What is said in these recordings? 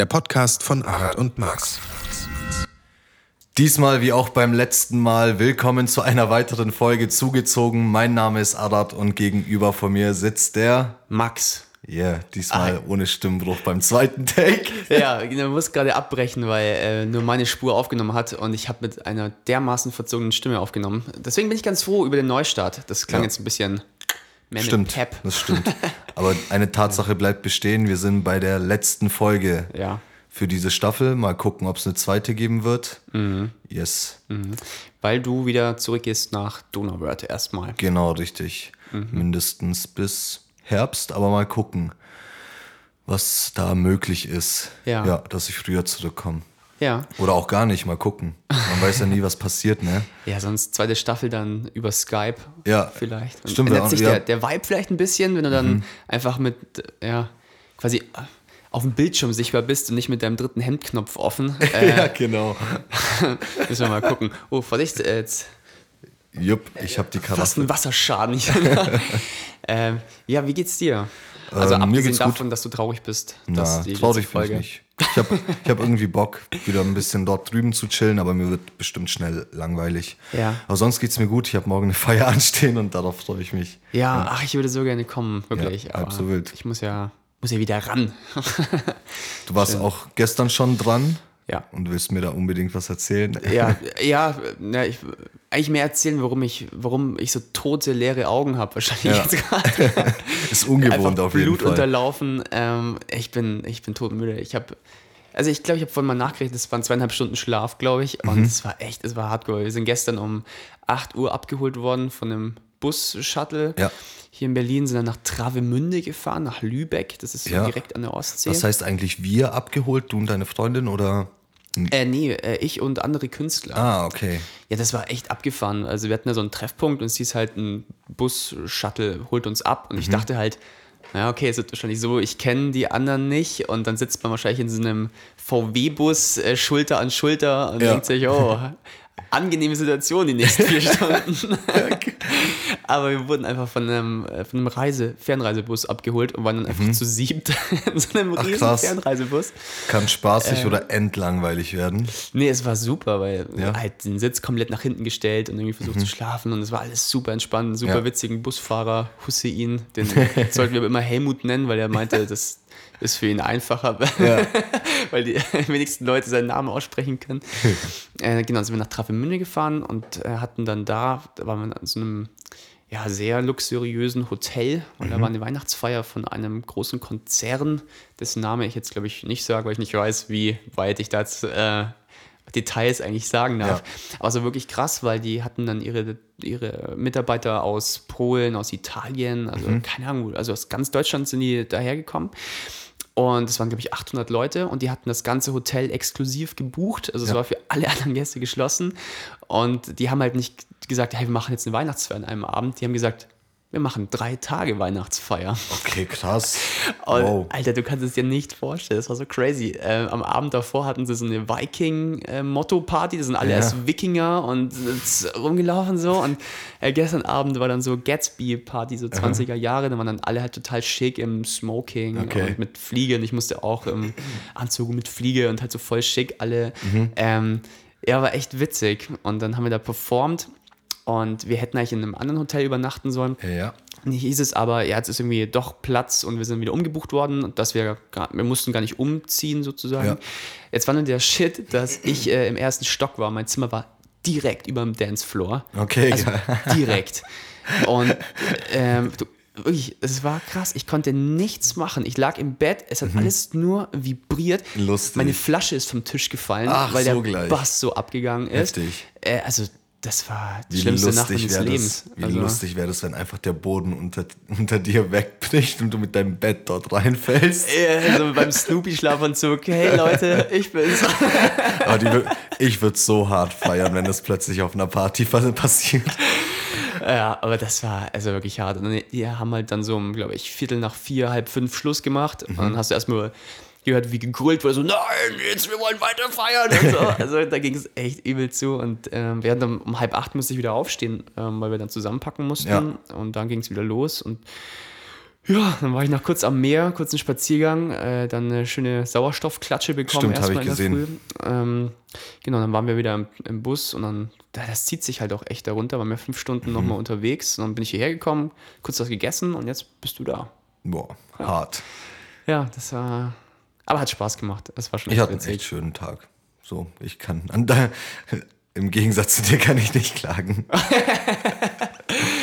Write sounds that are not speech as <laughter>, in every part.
der Podcast von Arat und Max. Diesmal wie auch beim letzten Mal willkommen zu einer weiteren Folge zugezogen. Mein Name ist Arat und gegenüber von mir sitzt der Max. Ja, yeah, diesmal ah. ohne Stimmbruch beim zweiten Take. <laughs> Ja, ich muss gerade abbrechen, weil äh, nur meine Spur aufgenommen hat und ich habe mit einer dermaßen verzogenen Stimme aufgenommen. Deswegen bin ich ganz froh über den Neustart. Das klang ja. jetzt ein bisschen mehr stimmt. Das stimmt. <laughs> Aber eine Tatsache bleibt bestehen. Wir sind bei der letzten Folge ja. für diese Staffel. Mal gucken, ob es eine zweite geben wird. Mhm. Yes. Mhm. Weil du wieder zurückgehst nach Donauwörth erstmal. Genau, richtig. Mhm. Mindestens bis Herbst, aber mal gucken, was da möglich ist. Ja. ja dass ich früher zurückkomme. Ja. Oder auch gar nicht, mal gucken. Man weiß ja nie, was passiert, ne? Ja, sonst zweite Staffel dann über Skype. Ja. Vielleicht. Und Stimmt, ändert sich ja. der, der Vibe vielleicht ein bisschen, wenn du dann mhm. einfach mit, ja, quasi auf dem Bildschirm sichtbar bist und nicht mit deinem dritten Hemdknopf offen. <laughs> Äh, ja, genau. <laughs> müssen wir mal gucken. Oh, Vorsicht, äh, jetzt. Jupp, ich habe die Karaffe. Fast ein Wasserschaden <laughs> ähm, ja, wie geht's dir? Also ähm, abgesehen davon, gut. dass du traurig bist. Na, traurig bin ich nicht. Ich habe hab irgendwie Bock, wieder ein bisschen dort drüben zu chillen, aber mir wird bestimmt schnell langweilig. Ja. Aber sonst geht es mir gut. Ich habe morgen eine Feier <laughs> anstehen und darauf freue ich mich. Ja, ja, ach, ich würde so gerne kommen, wirklich. Ja, wild. Ich muss ja, muss ja wieder ran. du warst Schön. auch gestern schon dran. Ja. Und willst mir da unbedingt was erzählen? Ja, <laughs> ja, na, ich eigentlich mehr erzählen, warum ich, warum ich so tote, leere Augen habe, wahrscheinlich ja. jetzt gerade. <laughs> Ist ungewohnt auf jeden Blut Fall. unterlaufen. Ähm, ich bin, ich bin todmüde. Ich habe, also ich glaube, ich habe vorhin mal nachgerechnet, es waren zweieinhalb Stunden Schlaf, glaube ich. Und mhm. es war echt, es war hardcore. Wir sind gestern um 8 Uhr abgeholt worden von einem Bus-Shuttle. Ja. Hier in Berlin sind dann nach Travemünde gefahren, nach Lübeck. Das ist so ja. direkt an der Ostsee. Das heißt eigentlich wir abgeholt, du und deine Freundin oder? Äh, nee, äh, ich und andere Künstler. Ah, okay. Ja, das war echt abgefahren. Also wir hatten ja so einen Treffpunkt und es hieß halt ein Bus-Shuttle holt uns ab und mhm. ich dachte halt, ja, okay, es wird wahrscheinlich so, ich kenne die anderen nicht und dann sitzt man wahrscheinlich in so einem VW-Bus äh, Schulter an Schulter und ja. denkt sich, oh, angenehme Situation die nächsten vier <laughs> Stunden. Aber wir wurden einfach von einem, äh, von einem Reise, Fernreisebus abgeholt und waren dann einfach mhm. zu siebt <laughs> in so einem Ach, riesen krass. Fernreisebus. Kann spaßig äh, oder entlangweilig werden? Nee, es war super, weil ja. halt den Sitz komplett nach hinten gestellt und irgendwie versucht mhm. zu schlafen und es war alles super entspannt, super ja. witzigen Busfahrer Hussein, den sollten wir immer Helmut nennen, weil er meinte, <laughs> das ist für ihn einfacher, ja. <laughs> weil die <laughs> wenigsten Leute seinen Namen aussprechen können. <laughs> äh, genau, sind wir nach Travemünde gefahren und äh, hatten dann da, da waren wir in so einem ja, sehr luxuriösen Hotel und mhm. da war eine Weihnachtsfeier von einem großen Konzern, dessen Name ich jetzt glaube ich nicht sage, weil ich nicht weiß, wie weit ich da jetzt äh, Details eigentlich sagen darf. Ja. Aber so wirklich krass, weil die hatten dann ihre, ihre Mitarbeiter aus Polen, aus Italien, also mhm. keine Ahnung, also aus ganz Deutschland sind die dahergekommen. Und es waren, glaube ich, 800 Leute und die hatten das ganze Hotel exklusiv gebucht. Also es ja. war für alle anderen Gäste geschlossen. Und die haben halt nicht gesagt, hey, wir machen jetzt eine Weihnachtsfeier an einem Abend. Die haben gesagt, wir machen drei Tage Weihnachtsfeier. Okay, krass. <laughs> Wow. Alter, du kannst es dir nicht vorstellen. Das war so crazy. Äh, am Abend davor hatten sie so eine Viking-Motto-Party. das sind alle ja. erst Wikinger und sind rumgelaufen so. Und äh, gestern Abend war dann so Gatsby-Party, so 20er Jahre. Da waren dann alle halt total schick im Smoking okay. und mit Fliege. Und ich musste auch im Anzug mit Fliege und halt so voll schick alle. Mhm. Ähm, ja, war echt witzig. Und dann haben wir da performt. Und wir hätten eigentlich in einem anderen Hotel übernachten sollen. Ja. Und hier hieß es aber, ja, jetzt ist irgendwie doch Platz und wir sind wieder umgebucht worden, dass wir, wir mussten gar nicht umziehen sozusagen. Ja. Jetzt war nur der Shit, dass ich äh, im ersten Stock war. Mein Zimmer war direkt über dem Dancefloor. Okay. Also <laughs> direkt. Und ähm, du, wirklich, es war krass. Ich konnte nichts machen. Ich lag im Bett, es hat mhm. alles nur vibriert. Lustig. Meine Flasche ist vom Tisch gefallen, Ach, weil so der gleich. Bass so abgegangen ist. Heftig. Äh, also das war die wie schlimmste Nacht meines das, Lebens. Wie also, lustig wäre das, wenn einfach der Boden unter, unter dir wegbricht und du mit deinem Bett dort reinfällst. Ja, so beim Snoopy-Schlafanzug. Hey Leute, ich bin's. <laughs> Aber die, ich würde so hart feiern, wenn das plötzlich auf einer Party passiert. Ja, aber das war also wirklich hart. Und die haben halt dann so, glaube ich, Viertel nach vier, halb fünf Schluss gemacht. Mhm. Und dann hast du erstmal gehört, wie gegrüllt wurde, so, nein, jetzt, wir wollen weiter feiern so. <laughs> Also da ging es echt übel zu und ähm, während um, um halb acht musste ich wieder aufstehen, ähm, weil wir dann zusammenpacken mussten ja. und dann ging es wieder los und Ja, dann war ich noch kurz am Meer, kurz einen Spaziergang, äh, dann eine schöne Sauerstoffklatsche bekommen. Stimmt, hab erstmal ich in der gesehen. Früh. Ähm, genau, dann waren wir wieder im, im Bus und dann, da- das zieht sich halt auch echt darunter, waren wir fünf Stunden Mhm. nochmal unterwegs und dann bin ich hierher gekommen, kurz was gegessen und jetzt bist du da. Boah, hart. Ja, das war, aber hat Spaß gemacht. Das war schon Ich hatte einen echt schönen Tag. So, ich kann, <laughs> im Gegensatz zu dir kann ich nicht klagen.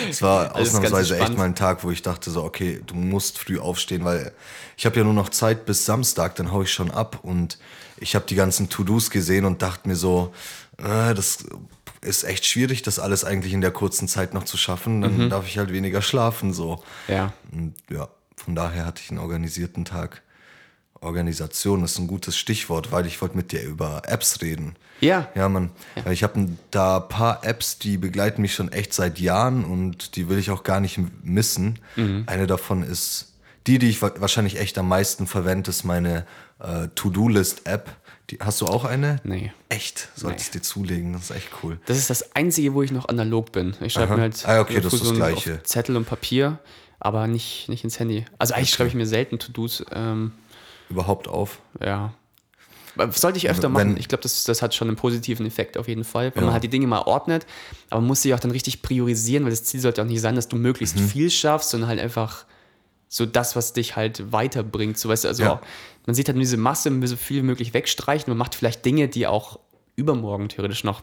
es war <laughs> Alles ausnahmsweise echt mal ein Tag, wo ich dachte so, okay, du musst früh aufstehen, weil ich habe ja nur noch Zeit bis Samstag, dann hau ich schon ab und ich habe die ganzen To-Dos gesehen und dachte mir so, äh, das ist echt schwierig, das alles eigentlich in der kurzen Zeit noch zu schaffen. Dann Mhm. darf ich halt weniger schlafen so. Ja. Und ja, von daher hatte ich einen organisierten Tag. Organisation ist ein gutes Stichwort, weil ich wollte mit dir über Apps reden. Ja. Ja, man, weil ich habe da ein paar Apps, die begleiten mich schon echt seit Jahren und die will ich auch gar nicht missen. Eine davon ist die, die ich wa- wahrscheinlich echt am meisten verwende, ist meine äh, To-Do-List-App. Die, hast du auch eine? Nee. Echt? Solltest dir zulegen, das ist echt cool. Das ist das Einzige, wo ich noch analog bin. Ich schreibe mir halt Ah, okay, das ist das Gleiche. Zettel und Papier, aber nicht, nicht ins Handy. Also eigentlich schreibe ich mir selten To-Dos. Ähm, Überhaupt auf. ja. Sollte ich öfter Wenn- machen. Ich glaube, das, das hat schon einen positiven Effekt auf jeden Fall, weil man halt die Dinge mal ordnet, aber man muss sie auch dann richtig priorisieren, weil das Ziel sollte auch nicht sein, dass du möglichst Mhm. viel schaffst, sondern halt einfach so das, was dich halt weiterbringt. So, weißt du, also Ja. auch, man sieht halt nur diese Masse, man will so viel wie möglich wegstreichen, man macht vielleicht Dinge, die auch übermorgen theoretisch noch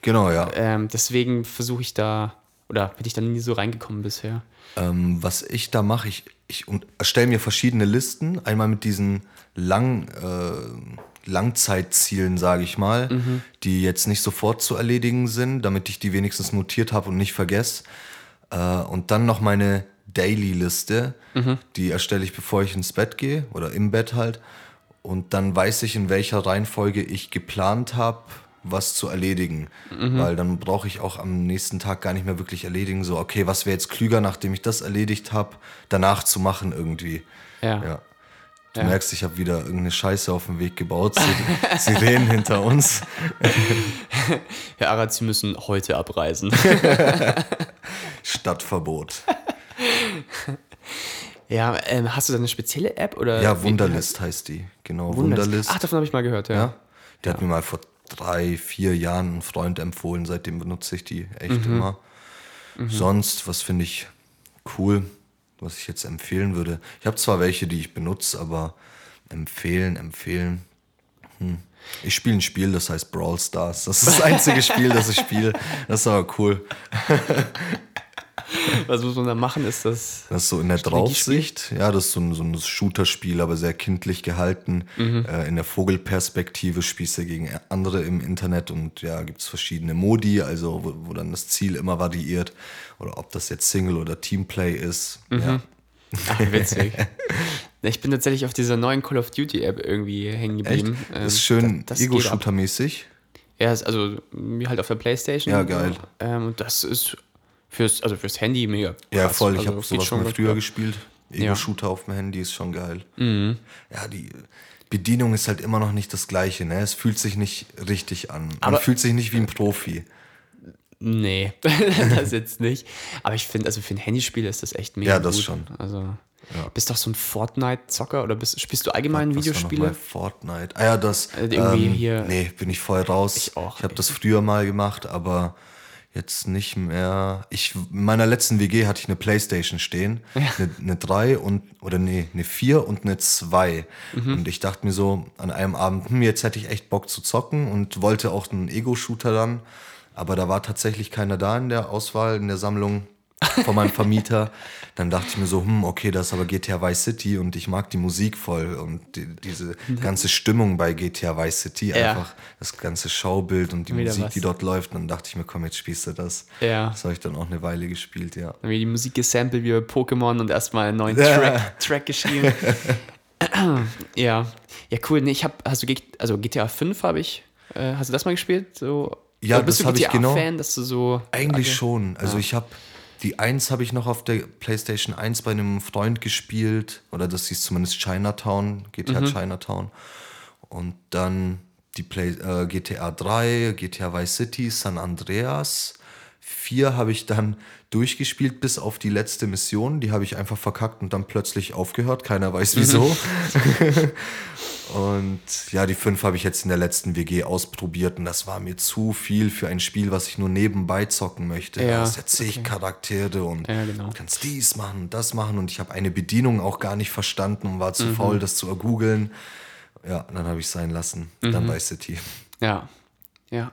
Genau, ja. ähm, deswegen versuche ich da, oder bin ich da nie so reingekommen bisher. Ähm, was ich da mache, ich, ich erstelle mir verschiedene Listen. Einmal mit diesen lang, äh, Langzeitzielen, sage ich mal, die jetzt nicht sofort zu erledigen sind, damit ich die wenigstens notiert habe und nicht vergesse. Äh, und dann noch meine Daily-Liste, die erstelle ich, bevor ich ins Bett gehe oder im Bett halt. Und dann weiß ich, in welcher Reihenfolge ich geplant habe, was zu erledigen. Weil dann brauche ich auch am nächsten Tag gar nicht mehr wirklich erledigen. So, okay, was wäre jetzt klüger, nachdem ich das erledigt habe, danach zu machen irgendwie. Ja. Ja. Du merkst, ich habe wieder irgendeine Scheiße auf dem Weg gebaut. Sie- <laughs> Sirenen hinter uns. <laughs> Herr Arad, Sie müssen heute abreisen. <laughs> Stadtverbot. ja, ähm, hast du da eine spezielle App? Oder Ja, Wunderlist heißt die. Genau, Wunderlist. Wunderlist. Ach, davon habe ich mal gehört, ja. Ja. Die hat mir mal vor drei, vier Jahren ein Freund empfohlen. Seitdem benutze ich die echt Mhm. immer. Sonst, was finde ich cool, was ich jetzt empfehlen würde. Ich habe zwar welche, die ich benutze, aber empfehlen, empfehlen. Hm. Ich spiele ein Spiel, das heißt Brawl Stars. Das ist das einzige <laughs> Spiel, das ich spiele. Das ist aber cool. <laughs> Was muss man da machen? Ist das. Das ist so in der Draufsicht. Ja, das ist so ein, so ein Shooter-Spiel, aber sehr kindlich gehalten. Äh, in der Vogelperspektive spielst du gegen andere im Internet und ja, gibt es verschiedene Modi, also wo, wo dann das Ziel immer variiert. Oder ob das jetzt Single- oder Teamplay ist. Ja. Ach, witzig. <laughs> Ich bin tatsächlich auf dieser neuen Call of Duty App irgendwie hängen Echt? geblieben. Ähm, Das ist schön ab. Ego-Shooter-mäßig. Ja, also halt auf der Playstation. Ja, geil. Ähm, und das ist fürs, also fürs Handy mega. Ja, krass. voll. Ich also, habe sowas schon mal früher gespielt. Ja. Mhm. Ego-Shooter auf dem Handy ist schon geil. Ja, die Bedienung ist halt immer noch nicht das Gleiche. Ne? Es fühlt sich nicht richtig an. Man Aber- fühlt sich nicht wie ein Profi. Nee, <laughs> das jetzt nicht. Aber ich finde, also für ein Handyspiel ist das echt mega Ja, das gut. schon. Also, bist doch so ein Fortnite-Zocker oder bist, spielst du allgemein noch Videospiele? Fortnite. Ah ja, das. Äh, irgendwie ähm, hier- Nee, bin ich voll raus. Ich auch, Ich habe das früher mal gemacht, aber jetzt nicht mehr. Ich, in meiner letzten WG hatte ich eine Playstation stehen. Eine, eine 3 und, oder nee, eine 4 und eine 2. Mhm. Und ich dachte mir so an einem Abend, hm, jetzt hätte ich echt Bock zu zocken und wollte auch einen Ego-Shooter dann. Aber da war tatsächlich keiner da in der Auswahl, in der Sammlung von meinem Vermieter. Dann dachte ich mir so, hm, okay, das ist aber GTA Vice City und ich mag die Musik voll und die, diese ganze Stimmung bei GTA Vice City, Ja. einfach das ganze Schaubild und die Wieder Musik, was. die dort läuft. Und dann dachte ich mir, komm, jetzt spielst du das. Ja. Das habe ich dann auch eine Weile gespielt, ja. Dann die Musik gesampelt wie bei Pokémon und erstmal einen neuen Ja. Track, Track geschrieben. <laughs> ja. Ja, cool. Nee, ich habe, hast du, also GTA 5 habe ich, äh, hast du das mal gespielt? So, Ja, bist das du hab ich genau- GTA-Fan, dass du so. Eigentlich Okay. schon. Also ich habe die 1 habe ich noch auf der PlayStation 1 bei einem Freund gespielt. Oder das hieß zumindest Chinatown, GTA Mhm. Chinatown. Und dann die Play, äh, GTA 3, GTA Vice City, San Andreas, Vier habe ich dann <laughs> durchgespielt bis auf die letzte Mission. Die habe ich einfach verkackt und dann plötzlich aufgehört. Keiner weiß wieso. <laughs> und ja, die fünf habe ich jetzt in der letzten WG ausprobiert und das war mir zu viel für ein Spiel, was ich nur nebenbei zocken möchte. Ja, da hast ja zig Charaktere und Ja, genau. du kannst dies machen und das machen und ich habe eine Bedienung auch gar nicht verstanden und war zu faul, das zu ergoogeln. Ja, dann habe ich es sein lassen. Dann Vice City. Ja. Ja.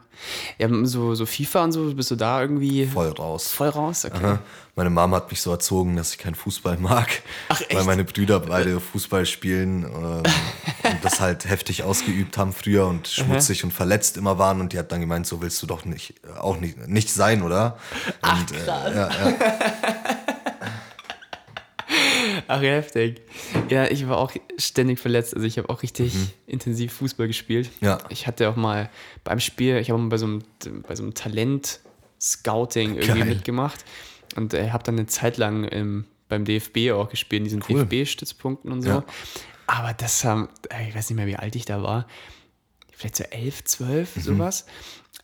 Ja, so, so FIFA und so, bist du da irgendwie Voll raus. voll raus? Okay. Aha. Meine Mama hat mich so erzogen, dass ich keinen Fußball mag. Ach, Weil echt? meine Brüder beide Fußball spielen ähm, und das halt heftig ausgeübt haben früher und schmutzig und verletzt immer waren. Und die hat dann gemeint, so willst du doch nicht, äh, auch nicht, nicht sein, oder? Ach, und, krass. Äh, ja, ja. Ach, heftig. Ja, ich war auch ständig verletzt. Also ich habe auch richtig intensiv Fußball gespielt. Mhm. Ja. Ich hatte auch mal beim Spiel, ich habe mal bei so einem, bei so einem Talent-Scouting irgendwie Geil. mitgemacht und äh, habe dann eine Zeit lang im, beim DFB auch gespielt, in diesen Cool. DFB-Stützpunkten und so. Ja. Aber das haben, äh, ich weiß nicht mehr, wie alt ich da war. Vielleicht so elf, zwölf, Mhm. sowas.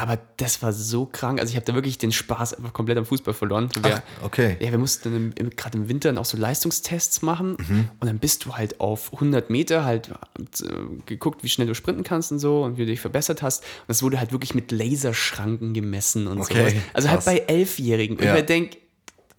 Aber das war so krank. Also ich habe da wirklich den Spaß einfach komplett am Fußball verloren. Wir, okay. Ja, wir mussten gerade im Winter dann auch so Leistungstests machen. Mhm. Und dann bist du halt auf 100 Meter halt äh, geguckt, wie schnell du sprinten kannst und so und wie du dich verbessert hast. Und das wurde halt wirklich mit Laserschranken gemessen und Okay, sowas. Also krass. halt bei Elfjährigen. Und Ja. ich mir denk,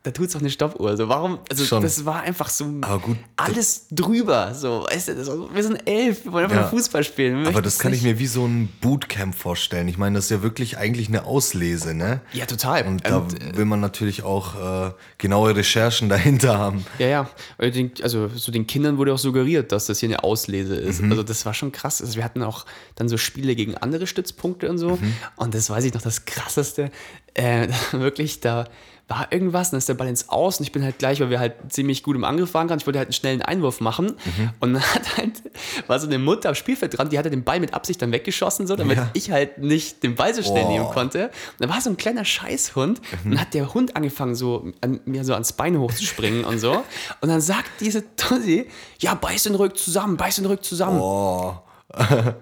da tut's doch eine Stoppuhr. So, warum? Also Schon. das war einfach so gut, alles drüber. So, weißt du, war, wir sind elf, wir wollen einfach Ja. nur Fußball spielen. Aber das es kann ich nicht- mir wie so ein Bootcamp vorstellen. Ich meine, das ist ja wirklich eigentlich eine Auslese, ne? Ja, total. Und da äh, will man natürlich auch äh, genaue Recherchen <laughs> dahinter haben. Ja, ja. Ich Also so den Kindern wurde auch suggeriert, dass das hier eine Auslese ist. Mhm. Also das war schon krass. Also wir hatten auch dann so Spiele gegen andere Stützpunkte und so. Mhm. Und das weiß ich noch, das krasseste. Äh, <laughs> wirklich, da war irgendwas, und dann ist der Ball ins Aus und ich bin halt gleich, weil wir halt ziemlich gut im Angriff waren, ich wollte halt einen schnellen Einwurf machen. Mhm. Und dann hat halt, war so eine Mutter am Spielfeld dran, die hatte den Ball mit Absicht dann weggeschossen, so, damit Ja. ich halt nicht den Ball so schnell Oh. nehmen konnte. Und da war so ein kleiner Scheißhund und dann hat der Hund angefangen, so an, mir so ans Bein hochzuspringen und so. Und dann sagt diese Tussi, ja, beiß den Rück zusammen, beiß den Rück zusammen. Oh. <laughs>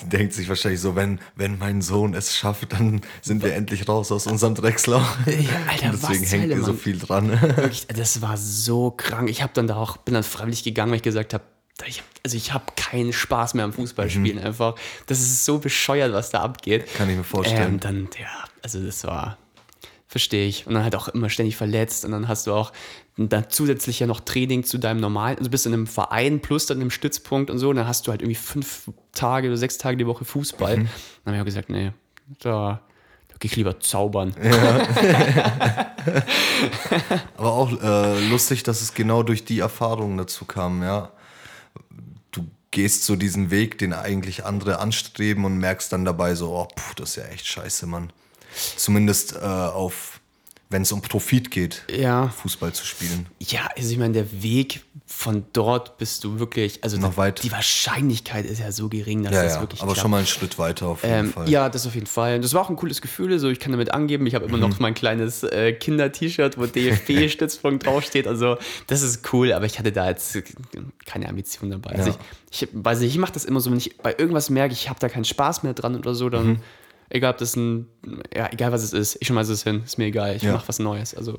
Die denkt sich wahrscheinlich so, wenn, wenn mein Sohn es schafft, dann sind wir endlich raus aus unserem Drecksloch. <laughs> Alter, was Deswegen zur hängt ihr so viel dran. <laughs> Wirklich, das war so krank. Ich habe dann da auch, bin dann freiwillig gegangen, weil ich gesagt habe, ich also ich habe keinen Spaß mehr am Fußballspielen einfach. Das ist so bescheuert, was da abgeht. Mhm. Kann ich mir vorstellen. Ähm, dann, ja, also das war, verstehe ich. Und dann halt auch immer ständig verletzt und dann hast du auch dann zusätzlich ja noch Training zu deinem normalen, also bist in einem Verein plus dann im Stützpunkt und so, und dann hast du halt irgendwie fünf Tage oder sechs Tage die Woche Fußball. Mhm. Dann habe ich auch gesagt, nee, da, da gehe ich lieber zaubern. <laughs> Aber auch äh, lustig, dass es genau durch die Erfahrungen dazu kam, ja. Du gehst so diesen Weg, den eigentlich andere anstreben und merkst dann dabei so, oh, puh, das ist ja echt scheiße, Mann. Zumindest äh, auf, wenn es um Profit geht, Ja. Fußball zu spielen. Ja, also ich meine, der Weg von dort bist du wirklich, also Noch die, weit. die Wahrscheinlichkeit ist ja so gering, dass Ja, das ja, wirklich aber klappt. schon mal einen Schritt weiter auf jeden Ähm, Fall. ja, das auf jeden Fall. Das war auch ein cooles Gefühl. So, ich kann damit angeben. Ich habe immer Mhm. noch mein kleines äh, Kinder-T-Shirt, wo DFB-Stützpunkt <laughs> draufsteht. Also, das ist cool, aber ich hatte da jetzt keine Ambition dabei. Also Ja. ich, ich weiß nicht, ich mache das immer so, wenn ich bei irgendwas merke, ich habe da keinen Spaß mehr dran oder so, dann, Mhm. Egal ob das ein, ja, egal was es ist, ich schmeiße es hin, ist mir egal, ich Ja. mache was Neues. Also,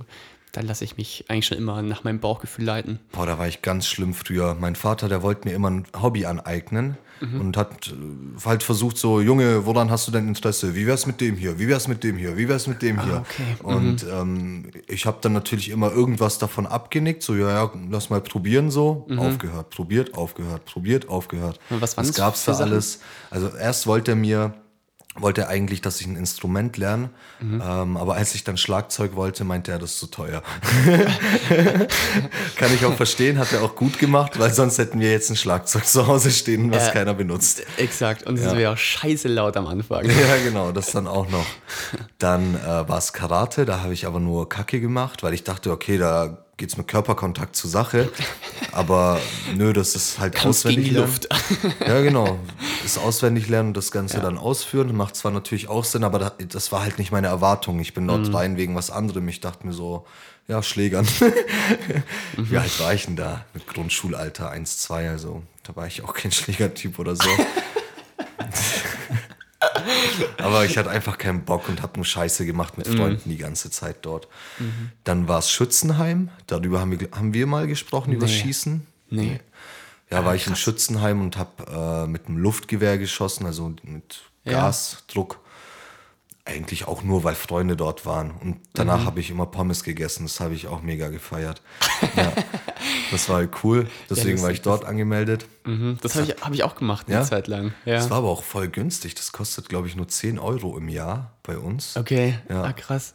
da lasse ich mich eigentlich schon immer nach meinem Bauchgefühl leiten. Boah, da war ich ganz schlimm früher. Mein Vater, der wollte mir immer ein Hobby aneignen Mhm. und hat äh, halt versucht so, Junge, woran hast du denn Interesse? Wie wär's mit dem hier? Wie wär's mit dem hier? Wie wär's mit dem hier? Ah, okay. Mhm. Und ähm, ich habe dann natürlich immer irgendwas davon abgenickt, so, ja, ja, lass mal probieren so. Aufgehört, probiert, aufgehört, probiert, aufgehört. Und was das gab's für da Sachen? alles? Also erst wollte er mir wollte er eigentlich, dass ich ein Instrument lerne, Mhm. ähm, aber als ich dann Schlagzeug wollte, meinte er, das ist zu teuer. <laughs> Kann ich auch verstehen, hat er auch gut gemacht, weil sonst hätten wir jetzt ein Schlagzeug zu Hause stehen, was Äh, keiner benutzt. Exakt. Und es Ja. wäre auch scheiße laut am Anfang. <laughs> Ja, genau, das dann auch noch. Dann äh, war es Karate, da habe ich aber nur Kacke gemacht, weil ich dachte, okay, da geht's mit Körperkontakt zur Sache. Aber nö, das ist halt gegen auswendig die lernen. Luft. <laughs> Ja, genau. Das auswendig lernen und das Ganze dann ausführen. Macht zwar natürlich auch Sinn, aber da- das war halt nicht meine Erwartung. Ich bin dort Mhm. rein wegen was anderem. Ich dachte mir so, ja, Schlägern. Mhm. <laughs> Wie alt war ich denn da? Mit Grundschulalter 1, 2, also da war ich auch kein Schlägertyp oder so. <laughs> Aber ich hatte einfach keinen Bock und habe nur Scheiße gemacht mit Freunden die ganze Zeit dort. Dann war es Schützenheim. Darüber haben wir, haben wir mal gesprochen, über Nee. Schießen. Nee. Ja, war ich in Schützenheim und habe äh, mit einem Luftgewehr geschossen, also mit Ja. Eigentlich auch nur, weil Freunde dort waren. Und danach habe ich immer Pommes gegessen. Das habe ich auch mega gefeiert. ja, das war cool. <laughs> Deswegen das- war ich dort angemeldet. Mhm, Das habe ich, hab ich auch gemacht eine Ja? Zeit lang. Ja. Das war aber auch voll günstig. Das kostet, glaube ich, nur 10 Euro im Jahr bei uns. okay, Ja. ah, krass.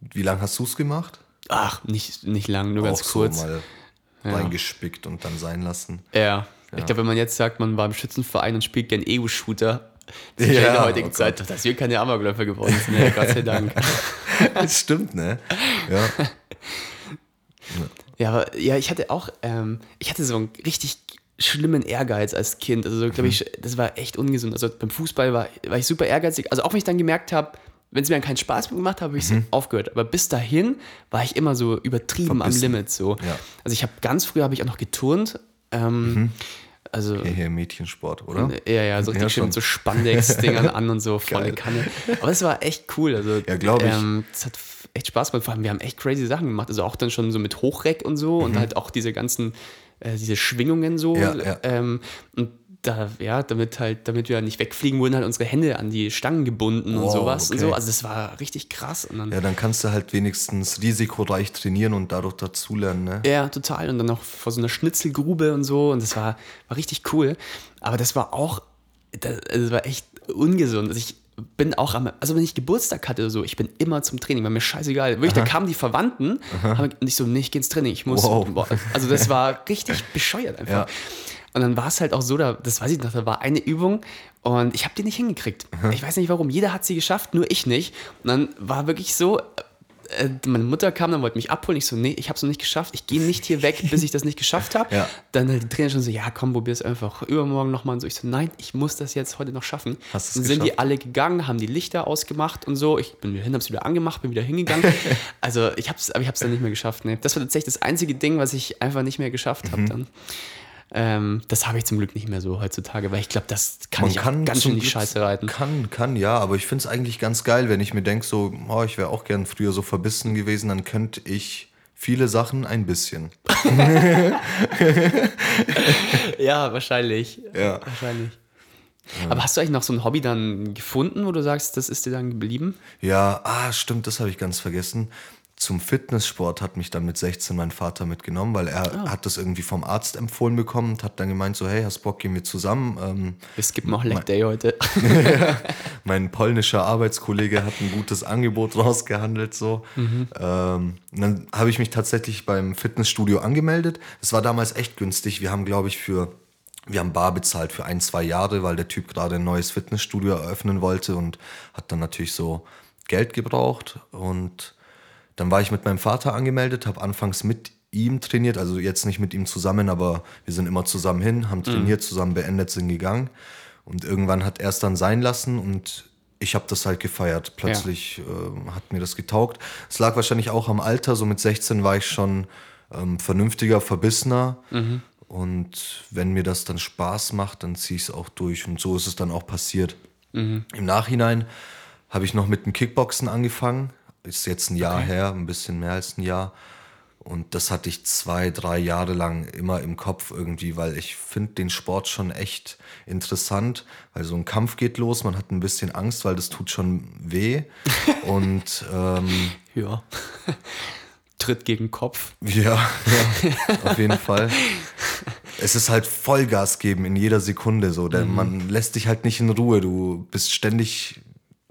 Wie lange hast du es gemacht? Ach, nicht, nicht lang, nur ganz auch kurz. so mal reingespickt und dann sein lassen. Ja. Ich glaube, wenn man jetzt sagt, man war im Schützenverein und spielt gern Ego-Shooter, <laughs> das ist Ja, der heutigen oh Zeit, dass wir keine Amokläufer geworden sind, ja, Gott sei Dank. <laughs> Das stimmt, ne? Ja. Ja, aber ja, ich hatte auch, ähm, ich hatte so einen richtig schlimmen Ehrgeiz als Kind. Also, glaube ich, das war echt ungesund. Also beim Fußball war, war ich super ehrgeizig. Also auch wenn ich dann gemerkt habe, wenn es mir dann keinen Spaß mehr gemacht hat, habe ich Mhm. es aufgehört. Aber bis dahin war ich immer so übertrieben Verbissen. am Limit. So. Ja. Also ich habe ganz früher habe ich auch noch geturnt. Ähm, Also Hier, hier Mädchensport, oder? ja, ja, so richtig <laughs> Ja, schön schon. mit so Spandex-Dingern an und so <laughs> volle. Kanne. Aber es war echt cool. Also, Ja, glaub ich. Ähm, es hat echt Spaß gemacht. Vor allem, wir haben echt crazy Sachen gemacht. Also auch dann schon so mit Hochreck und so und halt auch diese ganzen, äh, diese Schwingungen so. Mhm. Ja, ja. Ähm, und da, ja, damit halt, damit wir nicht wegfliegen, wurden halt unsere Hände an die Stangen gebunden und Wow, sowas und okay. so. Also das war richtig krass. Und dann, Ja, dann kannst du halt wenigstens risikoreich trainieren und dadurch dazulernen, ne? Ja, total. Und dann noch vor so einer Schnitzelgrube und so. Und das war, war richtig cool. Aber das war auch, das, das war echt ungesund. Also ich bin auch am, also wenn ich Geburtstag hatte oder so, ich bin immer zum Training, war mir scheißegal. Wirklich, da kamen die Verwandten haben, und ich so, nee, ich geh ins Training, ich muss. Wow. Boah, Also das war richtig bescheuert einfach. Ja. Und dann war es halt auch so, da, das weiß ich noch, da war eine Übung und ich habe die nicht hingekriegt. Ich weiß nicht warum. Jeder hat sie geschafft, nur ich nicht. Und dann war wirklich so, äh, meine Mutter kam, dann wollte mich abholen. Ich so, nee, ich habe es noch nicht geschafft. Ich gehe nicht hier weg, bis ich das nicht geschafft habe. <laughs> Ja. Dann halt die Trainer schon so, ja, komm, probier es einfach übermorgen nochmal. Und so, ich so, nein, ich muss das jetzt heute noch schaffen. Hast dann sind die alle gegangen, haben die Lichter ausgemacht und so. Ich bin wieder hin, habe es wieder angemacht, bin wieder hingegangen. <laughs> also ich habe es, aber ich habe es dann nicht mehr geschafft. Nee. Das war tatsächlich das einzige Ding, was ich einfach nicht mehr geschafft Mhm. habe dann. Ähm, das habe ich zum Glück nicht mehr so heutzutage, weil ich glaube, das kann ich auch ganz schön die Scheiße reiten. Kann, kann, ja, aber ich finde es eigentlich ganz geil, wenn ich mir denke, so, oh, ich wäre auch gern früher so verbissen gewesen, dann könnte ich viele Sachen ein bisschen. <laughs> Ja, wahrscheinlich. Ja. Wahrscheinlich. Aber hast du eigentlich noch so ein Hobby dann gefunden, wo du sagst, das ist dir dann geblieben? Ja, ah, stimmt, das habe ich ganz vergessen. Zum Fitnesssport hat mich dann mit 16 mein Vater mitgenommen, weil er Ah. hat das irgendwie vom Arzt empfohlen bekommen und hat dann gemeint so, hey, hast Bock, gehen wir zusammen. Ähm, Wir skippen auch Leg Day heute. <laughs> <laughs> mein polnischer Arbeitskollege hat ein gutes Angebot rausgehandelt. So. Mhm. Ähm, dann habe ich mich tatsächlich beim Fitnessstudio angemeldet. Es war damals echt günstig. Wir haben, glaube ich, für wir haben bar bezahlt für ein, zwei Jahre, weil der Typ gerade ein neues Fitnessstudio eröffnen wollte und hat dann natürlich so Geld gebraucht. Und dann war ich mit meinem Vater angemeldet, habe anfangs mit ihm trainiert, also jetzt nicht mit ihm zusammen, aber wir sind immer zusammen hin, haben trainiert, zusammen beendet, sind gegangen. Und irgendwann hat er es dann sein lassen und ich habe das halt gefeiert. Plötzlich ähm, hat mir das getaugt. Es lag wahrscheinlich auch am Alter, so mit 16 war ich schon ähm, vernünftiger, verbissener. Und wenn mir das dann Spaß macht, dann ziehe ich es auch durch. Und so ist es dann auch passiert. Im Nachhinein habe ich noch mit dem Kickboxen angefangen. Ist jetzt ein Jahr her, ein bisschen mehr als ein Jahr. Und das hatte ich zwei, drei Jahre lang immer im Kopf irgendwie, weil ich finde den Sport schon echt interessant, weil so ein Kampf geht los, man hat ein bisschen Angst, weil das tut schon weh. <laughs> Und ähm, ja. <laughs> Tritt gegen Kopf. ja, ja, auf jeden Fall. Es ist halt Vollgas geben in jeder Sekunde so, denn man lässt dich halt nicht in Ruhe. Du bist ständig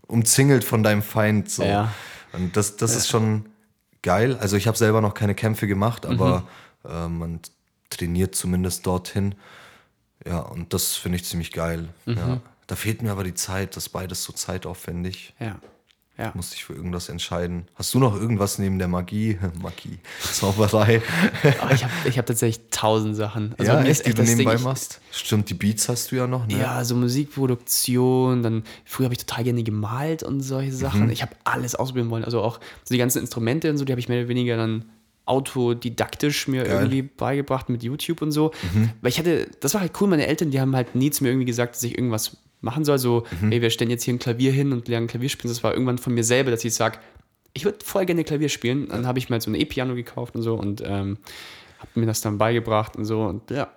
umzingelt von deinem Feind so. Ja. Und das, das ist schon geil. Also ich habe selber noch keine Kämpfe gemacht, aber äh, man trainiert zumindest dorthin. Ja, und das finde ich ziemlich geil. Ja. Da fehlt mir aber die Zeit, das ist beides so zeitaufwendig. Ja. Ja. Muss dich für irgendwas entscheiden. Hast du noch irgendwas neben der Magie? <laughs> Magie, Zauberei. Aber ich habe ich hab tatsächlich tausend Sachen. Also ja, echt, die du Ding, nebenbei ich- machst. Stimmt, die Beats hast du ja noch, ne? Ja, so Musikproduktion, dann früher habe ich total gerne gemalt und solche Sachen. Mhm. Ich habe alles ausprobieren wollen. Also auch so die ganzen Instrumente und so, die habe ich mehr oder weniger dann autodidaktisch mir Geil. Mhm. irgendwie beigebracht mit YouTube und so. Weil ich hatte, das war halt cool, meine Eltern, die haben halt nie zu mir irgendwie gesagt, dass ich irgendwas machen soll. So, hey, wir stellen jetzt hier ein Klavier hin und lernen Klavier spielen. Das war irgendwann von mir selber, dass ich sage, ich würde voll gerne Klavier spielen. Dann habe ich mir halt so ein E-Piano gekauft und so und ähm, habe mir das dann beigebracht und so. Und ja,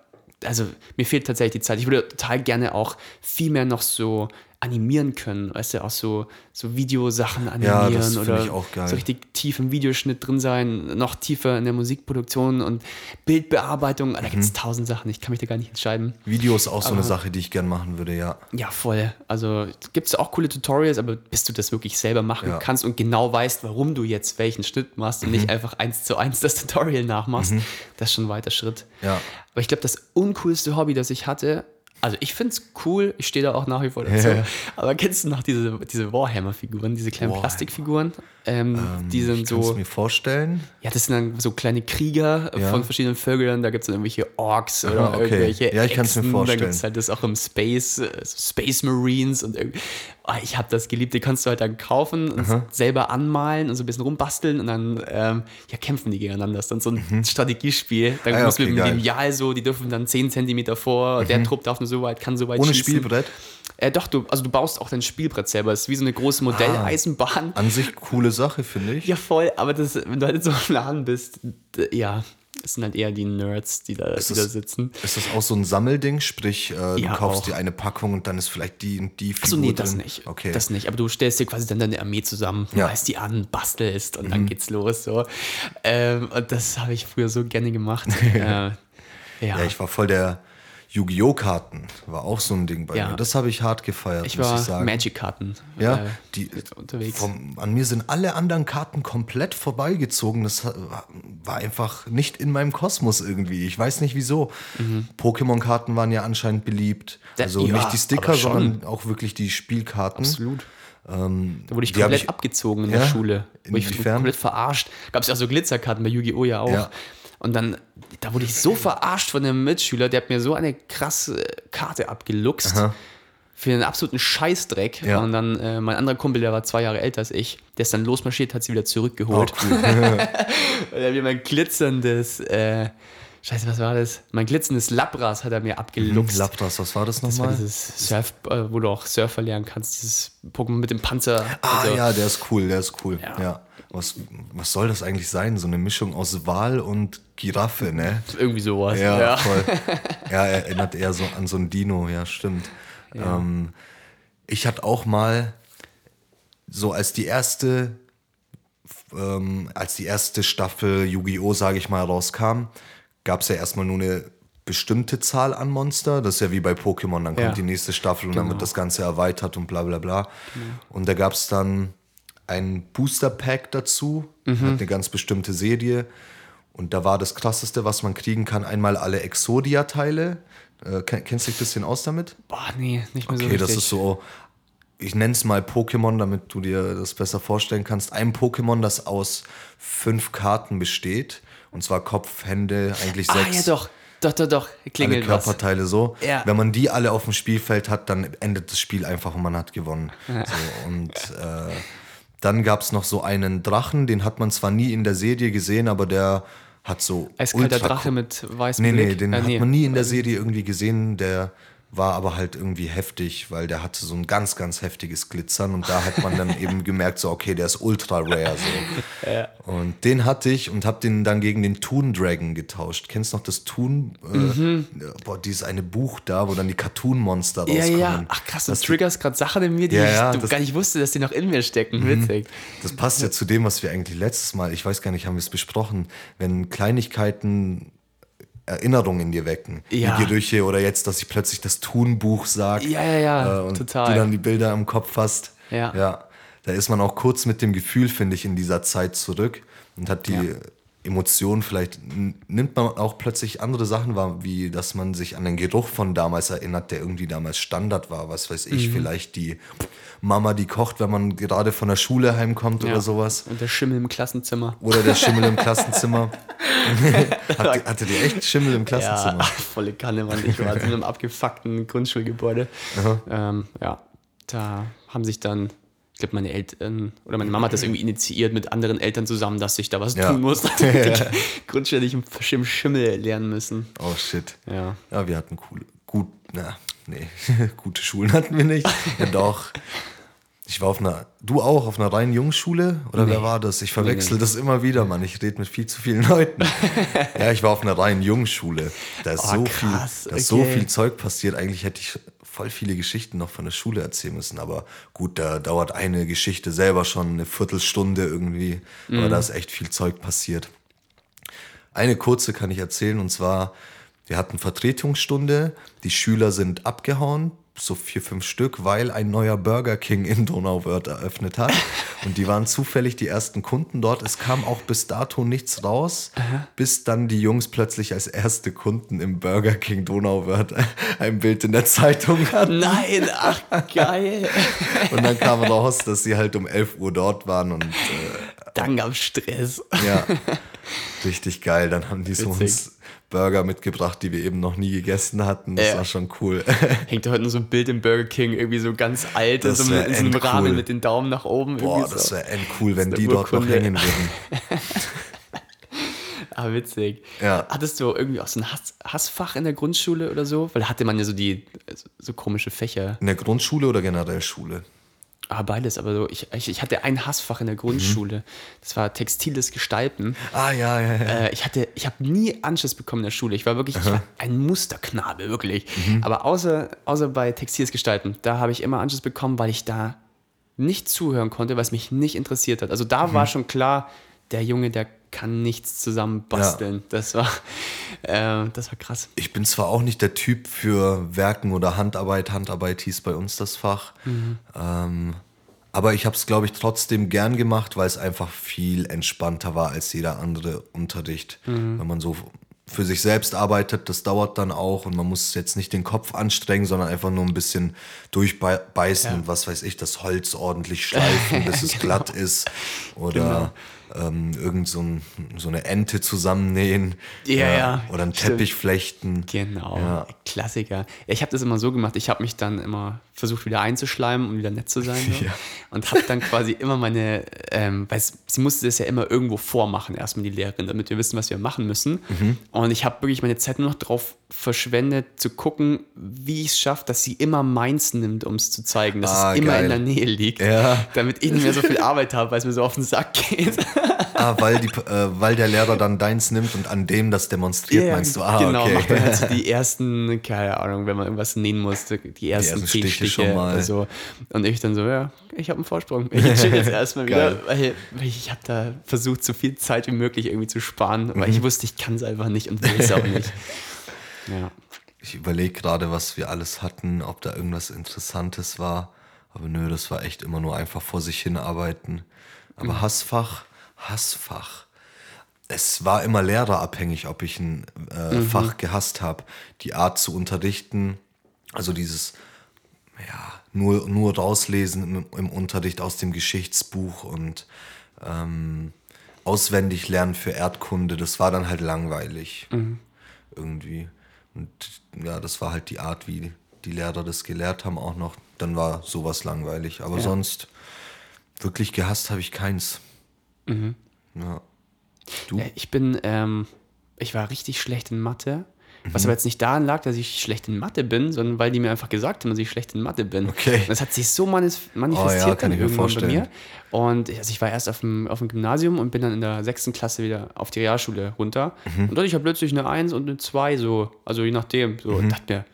also mir fehlt tatsächlich die Zeit. Ich würde total gerne auch viel mehr noch so animieren können, weißt du, auch so, so Videosachen animieren das find oder ich auch geil. so richtig tief im Videoschnitt drin sein, noch tiefer in der Musikproduktion und Bildbearbeitung. Da gibt Mhm. es tausend Sachen, ich kann mich da gar nicht entscheiden. Video ist auch so eine Sache, die ich gern machen würde, ja. Ja, voll. Also gibt es auch coole Tutorials, aber bis du das wirklich selber machen Ja. kannst und genau weißt, warum du jetzt welchen Schnitt machst und nicht einfach eins zu eins das Tutorial nachmachst, das ist schon ein weiter Schritt. Ja. Aber ich glaube, das uncoolste Hobby, das ich hatte, also ich finde es cool, ich stehe da auch nach wie vor dazu. Ja. Aber kennst du noch diese, diese Warhammer-Figuren, diese kleinen Warhammer. Plastikfiguren? Ähm, die sind Ich kann es so. mir vorstellen. Ja, das sind dann so kleine Krieger Ja. von verschiedenen Vögeln. Da gibt es dann irgendwelche Orks oder Aha, okay. irgendwelche Ja, ich kann's mir Echsen. vorstellen. Dann gibt es halt das auch im Space, äh, so Space Marines und irgendwie. Oh, ich habe das geliebt. Die kannst du halt dann kaufen und selber anmalen und so ein bisschen rumbasteln und dann ähm, ja, kämpfen die gegeneinander. Das ist dann so ein Strategiespiel. Dann Mhm. Ah ja, musst du okay, mit dem geil. Mhm. Lineal so, die dürfen dann 10 Zentimeter vor, der Trupp darf nur so weit, kann so weit Ohne schießen. Spielbrett. Äh, doch, du, also du baust auch dein Spielbrett selber. Es ist wie so eine große Modelleisenbahn. An sich coole Sache, finde ich. Ja, voll, aber das, wenn du halt in so einem Laden bist, ja, es sind halt eher die Nerds, die da, die das- da sitzen. Ist das auch so ein Sammelding? Sprich, äh, du Ja, kaufst auch. dir eine Packung und dann ist vielleicht die und die Figur Achso, nee, das drin. nicht. Okay. Das nicht. Aber du stellst dir quasi dann deine Armee zusammen, Ja. Mhm. reißt die an, bastelst und dann geht's los. So. Ähm, und das habe ich früher so gerne gemacht. <laughs> äh, ja. ja, ich war voll der Yu-Gi-Oh! Karten. War auch so ein Ding bei Ja. mir. Das habe ich hart gefeiert, ich muss war ich sagen. Magic-Karten Ja, äh, die, unterwegs. Vom, an mir sind alle anderen Karten komplett vorbeigezogen. Das war einfach nicht in meinem Kosmos irgendwie. Ich weiß nicht wieso. Pokémon-Karten waren ja anscheinend beliebt. Also Mhm. ja, nicht die Sticker, sondern auch wirklich die Spielkarten. Absolut. da wurde ich komplett ich- abgezogen in Ja? der Schule. Wurde ich komplett verarscht. Gab es ja auch so Glitzerkarten bei Yu-Gi-Oh! ja auch. Ja. Und dann, da wurde ich so verarscht von einem Mitschüler, der hat mir so eine krasse Karte abgeluchst. Für einen absoluten Scheißdreck. Ja. Und dann äh, mein anderer Kumpel, der war zwei Jahre älter als ich, der ist dann losmarschiert, hat sie wieder zurückgeholt. Oh, cool. <laughs> <laughs> Und er hat mir mein glitzerndes, äh, Scheiße, was war das? Mein glitzerndes Labras hat er mir abgeluchst. Lapras, was war das das war nochmal? dieses Surf, äh, wo du auch Surfer lernen kannst, dieses Pokémon mit dem Panzer. Ah Also, ja, der ist cool, der ist cool. Ja. Ja. Was, was soll das eigentlich sein? So eine Mischung aus Wal und Giraffe, ne? Irgendwie sowas. Ja, Ja. voll. <laughs> Ja, er erinnert eher so an so ein Dino, ja, stimmt. Ähm, ich hatte auch mal so als die erste, ähm, als die erste Staffel Yu-Gi-Oh!, sage ich mal, rauskam, gab es ja erstmal nur eine bestimmte Zahl an Monster. Das ist ja wie bei Pokémon, dann kommt Ja. die nächste Staffel und dann Genau. wird das Ganze erweitert und bla bla bla. Und da gab es dann ein Booster Pack dazu, Mhm. hat eine ganz bestimmte Serie. Und da war das krasseste, was man kriegen kann, einmal alle Exodia-Teile. Äh, kenn- kennst du dich ein bisschen aus damit? Boah, nee, nicht mehr so Okay, das ist so, ich nenne es mal Pokémon, damit du dir das besser vorstellen kannst. Ein Pokémon, das aus fünf Karten besteht. Und zwar Kopf, Hände, eigentlich Ah, sechs. ja doch. Doch, doch, doch. Alle Klingelt was. Körperteile so. Ja. Wenn man die alle auf dem Spielfeld hat, dann endet das Spiel einfach und man hat gewonnen. So, und äh, dann gab es noch so einen Drachen, den hat man zwar nie in der Serie gesehen, aber der hat so. Eiskalter Drache mit weißem Nee, nee, den Äh, hat man nie in der Serie irgendwie gesehen. Der war aber halt irgendwie heftig, weil der hatte so ein ganz, ganz heftiges Glitzern und da hat man dann <laughs> eben gemerkt, so, okay, der ist ultra rare. So. <laughs> Und den hatte ich und habe den dann gegen den Toon Dragon getauscht. Kennst du noch das Toon? Äh, Boah, dieses eine Buch da, wo dann die Cartoon-Monster Mhm. Ja, rauskommen. ja. Ach krass, du Das- triggerst gerade Sachen in mir, die Ja, ich ja, du das- Mhm. gar nicht wusste, dass die noch in mir stecken. Witzig. Das passt ja zu dem, was wir eigentlich letztes Mal, ich weiß gar nicht, haben wir es besprochen, wenn Kleinigkeiten Erinnerungen in dir wecken. Ja. Wie Gerüche oder jetzt, dass ich plötzlich das Thun-Buch sage. Ja, ja, ja, und total. du dann die Bilder im Kopf hast. Ja. ja. Da ist man auch kurz mit dem Gefühl, finde ich, in dieser Zeit zurück und hat die Ja. Emotionen, vielleicht nimmt man auch plötzlich andere Sachen wahr, wie dass man sich an den Geruch von damals erinnert, der irgendwie damals Standard war. Was weiß ich, Mhm. vielleicht die Mama, die kocht, wenn man gerade von der Schule heimkommt Ja. oder sowas. Und der Schimmel im Klassenzimmer. Oder der Schimmel im <laughs> Klassenzimmer. <laughs> Hatte, hattet ihr echt Schimmel im Klassenzimmer? Ja, <laughs> volle Kanne, Mann. Ich war in einem abgefuckten Grundschulgebäude. Ähm, ja, da haben sich dann, ich glaube, meine Eltern oder meine Mama hat das irgendwie initiiert mit anderen Eltern zusammen, dass ich da was Ja. tun muss. <laughs> <laughs> Ja. Grundschuldig im Schimmel lernen müssen. Oh shit. Ja. Ja, wir hatten cool, gut, na, nee, <laughs> gute Schulen hatten wir nicht. Ja, doch. Ich war auf einer, du auch, auf einer reinen Jungsschule? Oder wer war das? Ich verwechsel das immer wieder, Mann. Ich rede mit viel zu vielen Leuten. ja, ich war auf einer reinen Jungsschule. Da ist, Oh, so, krass, viel, da ist so okay. viel Zeug passiert. Eigentlich hätte ich voll viele Geschichten noch von der Schule erzählen müssen. Aber gut, da dauert eine Geschichte selber schon eine Viertelstunde irgendwie. Mhm. Aber da ist echt viel Zeug passiert. Eine kurze kann ich erzählen und zwar, wir hatten Vertretungsstunde, die Schüler sind abgehauen, so vier, fünf Stück, weil ein neuer Burger King in Donauwörth eröffnet hat. <laughs> Und die waren zufällig die ersten Kunden dort. Es kam auch bis dato nichts raus, bis dann die Jungs plötzlich als erste Kunden im Burger King Donauwörth <laughs> ein Bild in der Zeitung hatten. Nein, ach geil. <laughs> Und dann kam raus, dass sie halt um 11 Uhr dort waren und äh, Dann gab's Stress. Ja, <laughs> richtig geil. Dann haben die so uns Burger mitgebracht, die wir eben noch nie gegessen hatten. Das Ja. war schon cool. <laughs> Hängt da heute nur so ein Bild im Burger King, irgendwie so ganz alt, in Das so, einem- wär in so einem. Rahmen mit den Daumen nach oben. Boah, irgendwie das so. wäre endcool, wenn eine die dort noch hängen würden. <laughs> Ah, witzig. Ja. Hattest du irgendwie auch so ein Hass, Hassfach in der Grundschule oder so? Weil hatte man ja so die so, so komische Fächer. In der Grundschule oder generell Schule? Ah, beides, aber so, ich, ich, ich hatte ein Hassfach in der Grundschule. Das war textiles Gestalten. Ah, ja, ja, ja. Äh, ich hatte, ich habe nie Anschluss bekommen in der Schule. Ich war wirklich ich war ein Musterknabe, wirklich. Aber außer, außer bei textiles Gestalten, da habe ich immer Anschluss bekommen, weil ich da nicht zuhören konnte, weil es mich nicht interessiert hat. Also da war schon klar, der Junge, der kann nichts zusammen basteln. Das war, äh, das war krass. Ich bin zwar auch nicht der Typ für Werken oder Handarbeit. Handarbeit hieß bei uns das Fach. Ähm, aber ich habe es, glaube ich, trotzdem gern gemacht, weil es einfach viel entspannter war als jeder andere Unterricht. Wenn man so für sich selbst arbeitet, das dauert dann auch und man muss jetzt nicht den Kopf anstrengen, sondern einfach nur ein bisschen durchbeißen und was weiß ich, das Holz ordentlich schleifen, bis es <laughs> glatt ist oder ähm, irgend so, ein, so eine Ente zusammennähen Ja, äh, ja, oder einen stimmt. Teppich flechten. Genau, Ja. Klassiker. Ich habe das immer so gemacht, ich habe mich dann immer versucht wieder einzuschleimen und wieder nett zu sein. So. <laughs> Ja. Und habe dann quasi immer meine, ähm, weil sie musste das ja immer irgendwo vormachen, erstmal die Lehrerin, damit wir wissen, was wir machen müssen. Mhm. Und ich habe wirklich meine Zeit nur noch darauf verschwendet, zu gucken, wie ich es schaffe, dass sie immer meins nimmt, um es zu zeigen, dass Ah, es immer geil. in der Nähe liegt, Ja. damit ich nicht mehr so viel Arbeit habe, weil es mir so auf den Sack geht. <laughs> Ah, weil, die, äh, weil der Lehrer dann deins nimmt und an dem das demonstriert, meinst du? Ah, genau, okay. macht man halt so die <laughs> ersten, keine Ahnung, wenn man irgendwas nähen musste, die ersten, ersten zehn Stiche Stiche, schon mal. oder so. Und ich dann so, ja, ich habe einen Vorsprung. Ich chill jetzt <laughs> erstmal wieder, weil, weil ich habe da versucht, so viel Zeit wie möglich irgendwie zu sparen, weil Mhm. ich wusste, ich kann es einfach nicht und will es auch nicht. <laughs> Ja. Ich überlege gerade, was wir alles hatten, ob da irgendwas Interessantes war. Aber nö, das war echt immer nur einfach vor sich hin arbeiten. Aber Hassfach, Hassfach. Es war immer lehrerabhängig, ob ich ein äh, Fach gehasst habe. Die Art zu unterrichten, also dieses, ja, nur, nur rauslesen im, im Unterricht aus dem Geschichtsbuch und ähm, auswendig lernen für Erdkunde, das war dann halt langweilig. Irgendwie. Und ja, das war halt die Art, wie die Lehrer das gelehrt haben auch noch. Dann war sowas langweilig. Aber sonst wirklich gehasst habe ich keins. Ja. Du? Ja, Ich bin, ähm, ich war richtig schlecht in Mathe. Mhm. Was aber jetzt nicht daran lag, dass ich schlecht in Mathe bin, sondern weil die mir einfach gesagt haben, dass ich schlecht in Mathe bin. Okay. Und das hat sich so manifestiert Oh ja, kann dann ich mir bei mir. Und also ich war erst auf dem, auf dem Gymnasium und bin dann in der sechsten Klasse wieder auf die Realschule runter. Mhm. Und dort ich habe plötzlich eine Eins und eine Zwei, so, also je nachdem. So, Mhm. und dachte mir,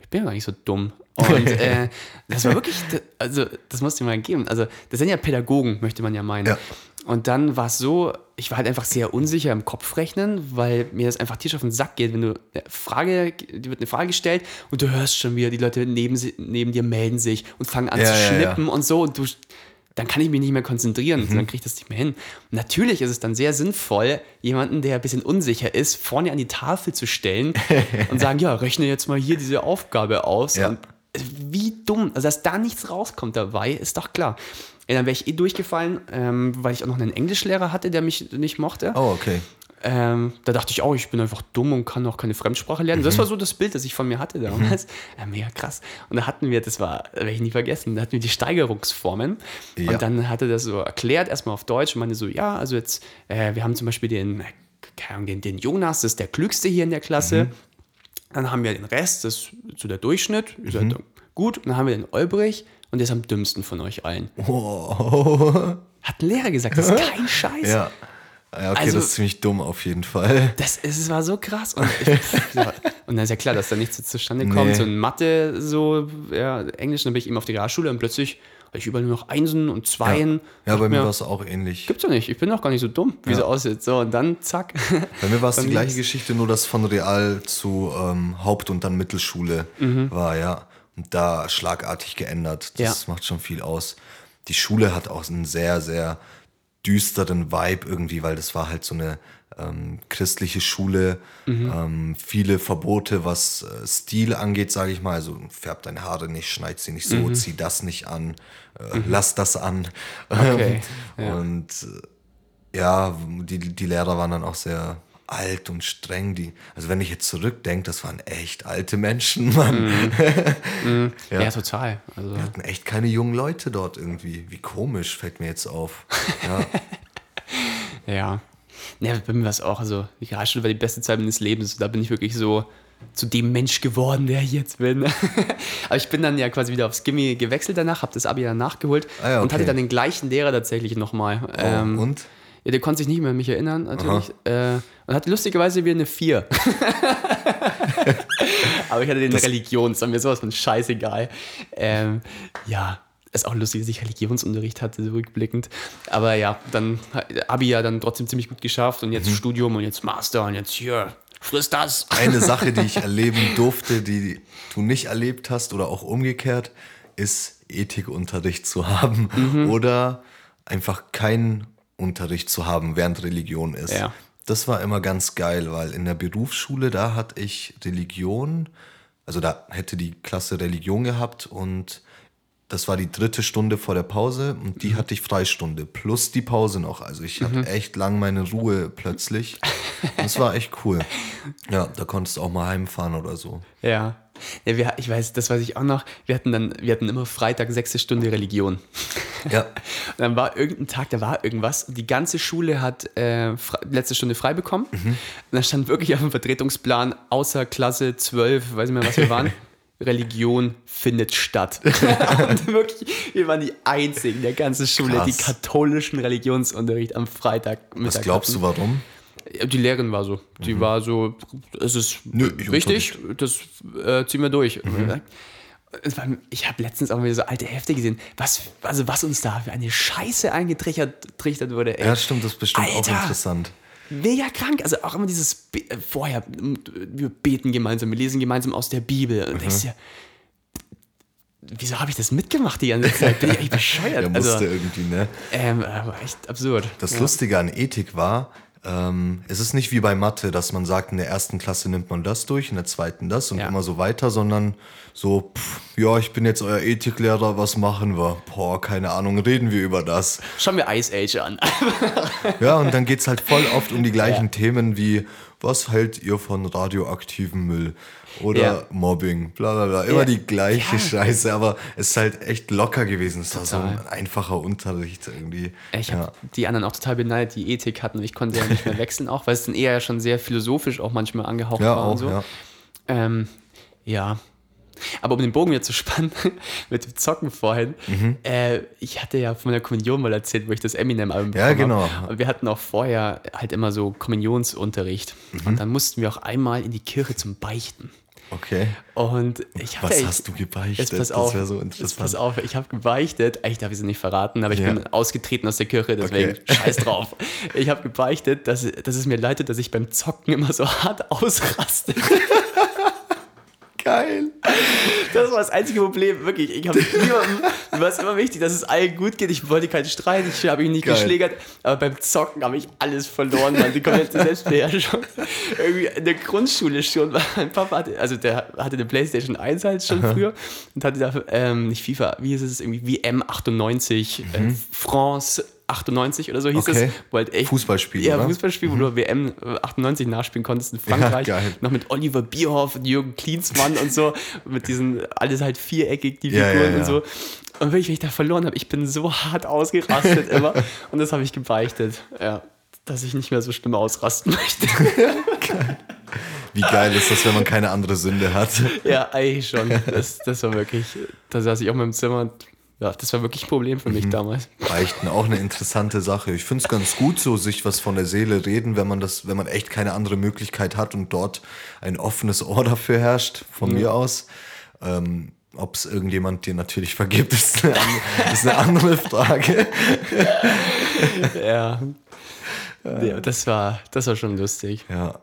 ich bin ja gar nicht so dumm. Und <laughs> äh, das war wirklich, also das musste mal geben. Also das sind ja Pädagogen, möchte man ja meinen. Ja. Und dann war es so, ich war halt einfach sehr unsicher im Kopfrechnen, weil mir das einfach tierisch auf den Sack geht, wenn du eine Frage, die wird eine Frage gestellt und du hörst schon wieder, die Leute neben, neben dir melden sich und fangen an Ja, zu ja, ja. schnippen und so und du, dann kann ich mich nicht mehr konzentrieren, Mhm. dann kriege ich das nicht mehr hin. Und natürlich ist es dann sehr sinnvoll, jemanden, der ein bisschen unsicher ist, vorne an die Tafel zu stellen <laughs> und sagen, ja, rechne jetzt mal hier diese Aufgabe aus. Und wie dumm, also dass da nichts rauskommt dabei, ist doch klar. Ja, dann wäre ich eh durchgefallen, ähm, weil ich auch noch einen Englischlehrer hatte, der mich nicht mochte. Oh, okay. Ähm, da dachte ich auch, ich bin einfach dumm und kann auch keine Fremdsprache lernen. Das war so das Bild, das ich von mir hatte damals. Ja, mega krass. Und da hatten wir, das war, werde ich nie vergessen, da hatten wir die Steigerungsformen. Ja. Und dann hatte das so erklärt, erstmal auf Deutsch und meinte so, ja, also jetzt, äh, wir haben zum Beispiel den, den, den Jonas, das ist der Klügste hier in der Klasse. Dann haben wir den Rest, das ist so der Durchschnitt, ihr seid gut. Und dann haben wir den Olbrich und der ist am dümmsten von euch allen. Oh. Hat ein Lehrer gesagt, das ist <laughs> kein Scheiß. Ja. Ja, okay, Also- das ist ziemlich dumm auf jeden Fall. Das ist, es war so krass. Und, ich, ja, <laughs> und dann ist ja klar, dass da nichts zustande kommt. Nee. So in Mathe, so ja, Englisch, dann bin ich eben auf die Realschule und plötzlich habe ich überall nur noch Einsen und Zweien. Ja, Dachte bei mir war es auch ähnlich. Gibt's doch nicht. Ich bin doch gar nicht so dumm, wie Ja. so aussieht. So, und dann zack. Bei mir war es <laughs> die gleiche. Geschichte, nur dass von Real zu ähm, Haupt- und dann Mittelschule war, ja. Da schlagartig geändert. Das macht schon viel aus. Die Schule hat auch einen sehr, sehr düsteren Vibe irgendwie, weil das war halt so eine ähm, christliche Schule. Ähm, viele Verbote, was äh, Stil angeht, sage ich mal. Also färb deine Haare nicht, schneid sie nicht so, zieh das nicht an, äh, lass das an. Okay, <laughs> ja. Und äh, ja, die, die Lehrer waren dann auch sehr alt und streng. Die, also wenn ich jetzt zurückdenke, das waren echt alte Menschen, Mann. <laughs> ja. Ja. total. Also, Wir hatten echt keine jungen Leute dort irgendwie. Wie komisch, fällt mir jetzt auf. Ja, <laughs> ja. Ja, bei mir war es auch. Also, die Realschule war die beste Zeit meines Lebens. Da bin ich wirklich so zu dem Mensch geworden, der ich jetzt bin. <laughs> Aber ich bin dann ja quasi wieder aufs Gimmi gewechselt danach, habe das Abi dann nachgeholt Ah ja, und hatte okay. dann den gleichen Lehrer tatsächlich nochmal. oh, Ähm, und? Ja, der konnte sich nicht mehr an mich erinnern, natürlich. Äh, und hatte lustigerweise wieder eine 4. <laughs> Aber ich hatte den das war mir sowas von scheißegal. Ähm, ja, ist auch lustig, dass ich Religionsunterricht hatte, so rückblickend. Aber ja, dann Abi ja dann trotzdem ziemlich gut geschafft und jetzt Studium und jetzt Master und jetzt hier, friss das. Eine Sache, die ich <laughs> erleben durfte, die du nicht erlebt hast oder auch umgekehrt, ist Ethikunterricht zu haben Mhm. oder einfach keinen Unterricht zu haben, während Religion ist. Ja. Das war immer ganz geil, weil in der Berufsschule, da hatte ich Religion, also da hätte die Klasse Religion gehabt und das war die dritte Stunde vor der Pause und Mhm. die hatte ich Freistunde plus die Pause noch. Also ich hatte echt lang meine Ruhe plötzlich. Das war echt cool. Ja, da konntest du auch mal heimfahren oder so. Ja. ja wir, ich weiß, das weiß ich auch noch. Wir hatten dann, wir hatten immer Freitag sechste Stunde Religion. <laughs> Ja, Und dann war irgendein Tag, da war irgendwas. Die ganze Schule hat äh, letzte Stunde frei bekommen. Und da stand wirklich auf dem Vertretungsplan, außer Klasse 12, weiß nicht mehr, was wir waren, <laughs> Religion findet statt. <laughs> und wirklich, wir waren die einzigen der ganzen Schule, Krass. die katholischen Religionsunterricht am Freitag was glaubst du, warum? Die Lehrerin war so. Die war so, es ist Nö, ich wichtig, das äh, ziehen wir durch. War, ich habe letztens auch wieder so alte Hefte gesehen, was, also was uns da für eine Scheiße eingetrichtert trichtert wurde. Ey. Ja, stimmt, das ist bestimmt auch Alter. interessant. Mega krank. Also auch immer dieses Be äh, vorher, wir beten gemeinsam, wir lesen gemeinsam aus der Bibel. Und denkst dir, wieso habe ich das mitgemacht die ganze Zeit? Bin ich eigentlich <laughs> bescheuert? Der musste also, irgendwie, ne? ähm, aber echt absurd. Das ja. Lustige an Ethik war, ähm, es ist nicht wie bei Mathe, dass man sagt, in der ersten Klasse nimmt man das durch, in der zweiten das und Ja. immer so weiter, sondern so, pff, ja, ich bin jetzt euer Ethiklehrer, was machen wir? Boah, keine Ahnung, reden wir über das. Schauen wir Ice Age an. <laughs> Ja, und dann geht's halt voll oft um die <laughs> gleichen Themen wie, was hält ihr von radioaktivem Müll? Oder Ja. Mobbing, bla bla bla. Immer Ja. die gleiche Ja. Scheiße, aber es ist halt echt locker gewesen. Es war so ein einfacher Unterricht irgendwie. Ich habe ja. die anderen auch total beneidet, die Ethik hatten. Ich konnte ja nicht mehr <laughs> wechseln, auch weil es dann eher schon sehr philosophisch auch manchmal angehaucht ja, war und auch, so. ja. Ähm, ja. Aber um den Bogen jetzt zu spannen, <laughs> mit dem Zocken vorhin, Mhm. äh, ich hatte ja von der Kommunion mal erzählt, wo ich das Eminem-Album Ja, genau. habe. Und wir hatten auch vorher halt immer so Kommunionsunterricht. Mhm. Und dann mussten wir auch einmal in die Kirche zum Beichten. Okay. Und ich hatte Was echt- hast du gebeichtet? Jetzt pass Das auf, wär so jetzt interessant. pass auf, ich habe gebeichtet, eigentlich darf ich es nicht verraten, aber ich Ja. bin ausgetreten aus der Kirche, deswegen Okay. scheiß drauf. Ich habe gebeichtet, dass, dass es mir leid tut, dass ich beim Zocken immer so hart <laughs> ausraste. Geil. Das war das einzige Problem, wirklich. Ich habe niemandem, mir war es immer wichtig, dass es allen gut geht. Ich wollte keinen Streit, ich habe ihn nicht Geil. geschlägert, aber beim Zocken habe ich alles verloren, man, die komplette Selbstbeherrschung. Irgendwie in der Grundschule schon, weil mein Papa hatte, also der hatte eine Playstation 1 halt schon früher und hatte da, ähm, nicht FIFA, wie hieß es, irgendwie WM 98, äh, France 98 oder so hieß Mhm. Okay. es. Wo halt echt, Fußballspiel, Ja, oder? Mhm. Fußballspiel, wo du WM 98 nachspielen konntest in Frankreich. geil. Noch mit Oliver Bierhoff und Jürgen Klinsmann und so. <laughs> Mit diesen, alles halt viereckig, die Ja, Figuren ja, ja. und so. Und wirklich, wenn ich da verloren habe, ich bin so hart ausgerastet <laughs> immer. Und das habe ich gebeichtet. Ja, dass ich nicht mehr so schlimm ausrasten <laughs> möchte. Wie geil ist das, wenn man keine andere Sünde hat? Ja, eigentlich schon. Das, das war wirklich, da saß ich auch mal im Zimmer und ja, das war wirklich ein Problem für mich Mhm. damals. Beichten auch eine interessante Sache. Ich finde es ganz gut, so sich was von der Seele reden, wenn man das, wenn man echt keine andere Möglichkeit hat und dort ein offenes Ohr dafür herrscht, von mir aus. Ähm, Ob es irgendjemand dir natürlich vergibt, ist eine, ist eine andere Frage. Ja. ja das, war, das war schon lustig. Ja.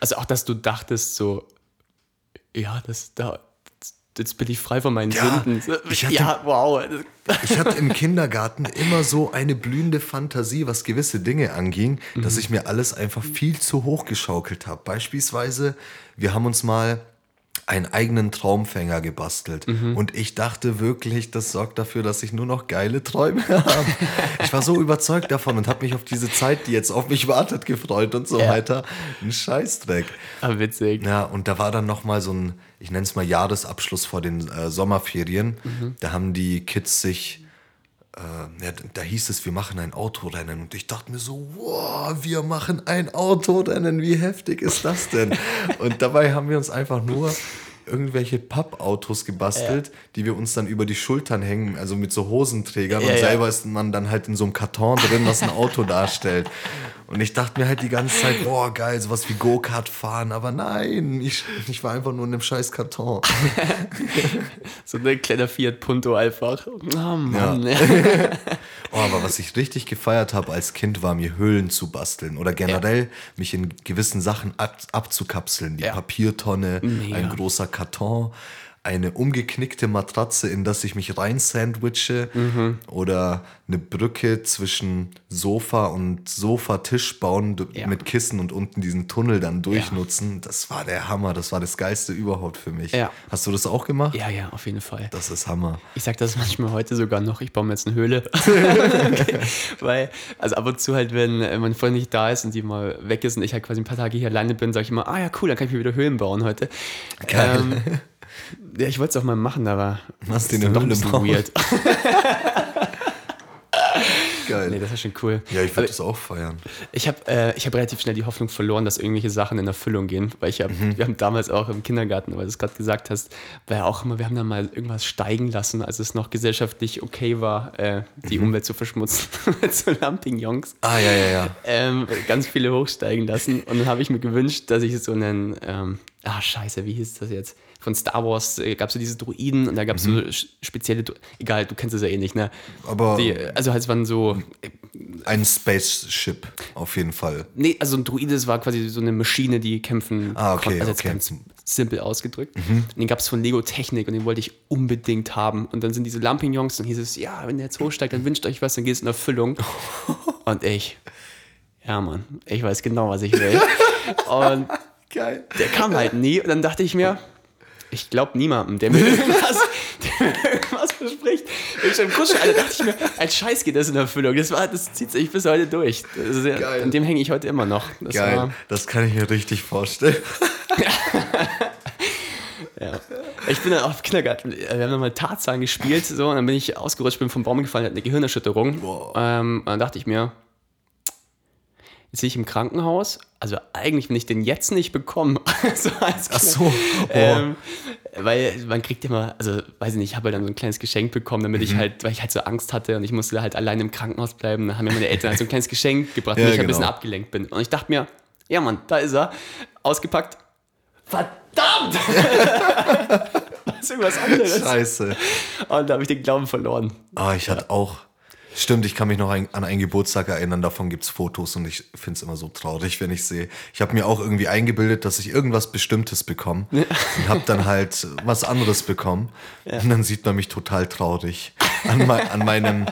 Also auch, dass du dachtest so, ja, das da, jetzt bin ich frei von meinen Ja, Sünden. ich hatte- ja, wow. Ich hatte im Kindergarten immer so eine blühende Fantasie, was gewisse Dinge anging, dass ich mir alles einfach viel zu hoch geschaukelt habe. Beispielsweise, wir haben uns mal einen eigenen Traumfänger gebastelt. Und ich dachte wirklich, das sorgt dafür, dass ich nur noch geile Träume <laughs> habe. ich war so überzeugt davon und habe mich auf diese Zeit, die jetzt auf mich wartet, gefreut und so Ja. weiter. Ein Scheißdreck. Ah, witzig. Ja, und da war dann noch mal so ein, ich nenne es mal Jahresabschluss vor den äh, Sommerferien. Da haben die Kids sich, äh, ja, da hieß es, wir machen ein Autorennen. Und ich dachte mir so, wow, wir machen ein Autorennen, wie heftig ist das denn? und dabei haben wir uns einfach nur irgendwelche Pappautos gebastelt, die wir uns dann über die Schultern hängen, also mit so Hosenträgern. Ja, und ja. selber ist man dann halt in so einem Karton drin, was ein Auto <laughs> darstellt. Und ich dachte mir halt die ganze Zeit, boah, geil, sowas wie Go-Kart fahren. Aber nein, ich, ich war einfach nur in einem scheiß Karton. <laughs> So ein kleiner Fiat Punto einfach. Oh Mann. Ja. <laughs> Aber was ich richtig gefeiert habe als Kind, war mir Höhlen zu basteln oder generell mich in gewissen Sachen ab, abzukapseln. Die Ja. Papiertonne, Mega. ein großer Karton, eine umgeknickte Matratze, in das ich mich rein sandwiche Mhm. oder eine Brücke zwischen Sofa und Sofatisch bauen Ja. mit Kissen und unten diesen Tunnel dann durchnutzen. Das war der Hammer, das war das Geilste überhaupt für mich. Ja. Hast du das auch gemacht? ja, ja, auf jeden Fall. Das ist Hammer. Ich sag das manchmal heute sogar noch, ich baue mir jetzt eine Höhle. <laughs> Weil, also ab und zu halt, wenn äh, meine Freundin nicht da ist und die mal weg ist und ich halt quasi ein paar Tage hier alleine bin, sage ich immer, ah ja, cool, dann kann ich mir wieder Höhlen bauen heute. Geil. Ähm, ja, ich wollte es auch mal machen, aber ist eine dann doch ein bisschen weird. <laughs> Geil. nee, das ist schon cool. ja, ich würde das auch feiern. Ich habe äh, ich hab relativ schnell die Hoffnung verloren, dass irgendwelche Sachen in Erfüllung gehen. Weil ich hab, Mhm. wir haben damals auch im Kindergarten, weil du es gerade gesagt hast, war ja auch immer, wir haben dann mal irgendwas steigen lassen, als es noch gesellschaftlich okay war, äh, die Mhm. Umwelt zu verschmutzen <laughs> mit so Lampignons. Ah, ja, ja, ja. Ähm, ganz viele hochsteigen lassen. Und dann habe ich mir gewünscht, dass ich so einen, ähm, ah scheiße, wie hieß das jetzt? Von Star Wars äh, gab es so diese Druiden und da gab es so sch- spezielle, Dru- egal, du kennst es ja eh nicht, ne? Mhm. Aber- Die, also halt, es waren so, Ein Spaceship, auf jeden Fall. Nee, also ein Druide, das war quasi so eine Maschine, die kämpfen Ah, okay, konnte. Also okay. Mhm. ganz simpel ausgedrückt. Und den gab es von Lego Technik und den wollte ich unbedingt haben. Und dann sind diese Lampignons und hieß es, ja, wenn der jetzt hochsteigt, dann wünscht euch was, dann geht es in Erfüllung. <laughs> und ich, ja Mann, ich weiß genau, was ich will. <laughs> und Geil. der kam halt nie. Und dann dachte ich mir, ich glaube niemandem, der <laughs> mir irgendwas, der mir irgendwas verspricht. Ich schon im Kuschel, Alter, dachte ich mir, ein Scheiß geht das in Erfüllung. Das, war, das zieht sich bis heute durch. Ja, Geil. an dem hänge ich heute immer noch. Das Geil. War, Das kann ich mir richtig vorstellen. <laughs> ja. Ich bin dann im Kindergarten, wir haben dann mal Tarzan gespielt, so, und dann bin ich ausgerutscht, bin vom Baum gefallen, hatte eine Gehirnerschütterung. Ähm, und dann dachte ich mir, jetzt bin ich im Krankenhaus. Also eigentlich, wenn ich den jetzt nicht bekomme, <laughs> so als Ach so. Oh. Ähm, weil man kriegt immer, also weiß ich nicht, ich habe halt dann so ein kleines Geschenk bekommen, damit Mhm. ich halt, weil ich halt so Angst hatte und ich musste halt alleine im Krankenhaus bleiben. Dann haben mir meine Eltern halt so ein kleines Geschenk gebracht, Ja, damit ich ein genau. bisschen abgelenkt bin. Und ich dachte mir, ja Mann, da ist er, ausgepackt. Verdammt! <laughs> <laughs> das ist irgendwas anderes. Scheiße. Und da habe ich den Glauben verloren. Ah, ich hatte auch. Stimmt, ich kann mich noch ein, an einen Geburtstag erinnern, davon gibt es Fotos und ich finde es immer so traurig, wenn ich sehe. Ich habe mir auch irgendwie eingebildet, dass ich irgendwas Bestimmtes bekomme und habe dann halt was anderes bekommen. Und dann sieht man mich total traurig. An, mei an meinem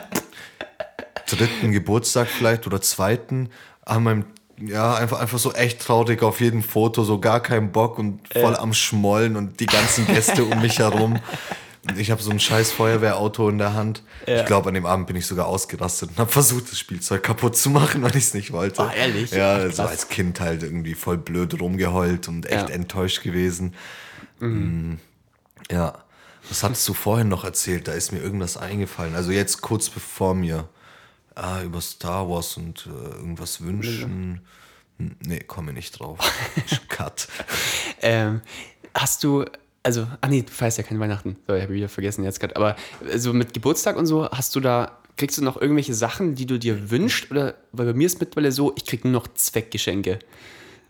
dritten Geburtstag vielleicht oder zweiten, an meinem, ja, einfach, einfach so echt traurig auf jedem Foto, so gar keinen Bock und voll am Schmollen und die ganzen Gäste um mich herum. Ich habe so ein scheiß Feuerwehrauto in der Hand. Ich glaube, an dem Abend bin ich sogar ausgerastet und habe versucht, das Spielzeug kaputt zu machen, <laughs> weil ich es nicht wollte. Ah, ehrlich? Ja, Ach, so als Kind halt irgendwie voll blöd rumgeheult und echt Ja. enttäuscht gewesen. Mm, Ja. Was hattest du vorhin noch erzählt? Da ist mir irgendwas eingefallen. Also jetzt kurz bevor mir. Ah, über Star Wars und äh, irgendwas wünschen. Hm, Nee, komme nicht drauf. <laughs> Cut. Ähm, hast du, also, ah nee, du feierst ja kein Weihnachten. So, ich habe wieder vergessen jetzt gerade. Aber äh, so mit Geburtstag und so, hast du da, kriegst du noch irgendwelche Sachen, die du dir wünschst? Oder, weil bei mir ist mittlerweile so, ich krieg nur noch Zweckgeschenke.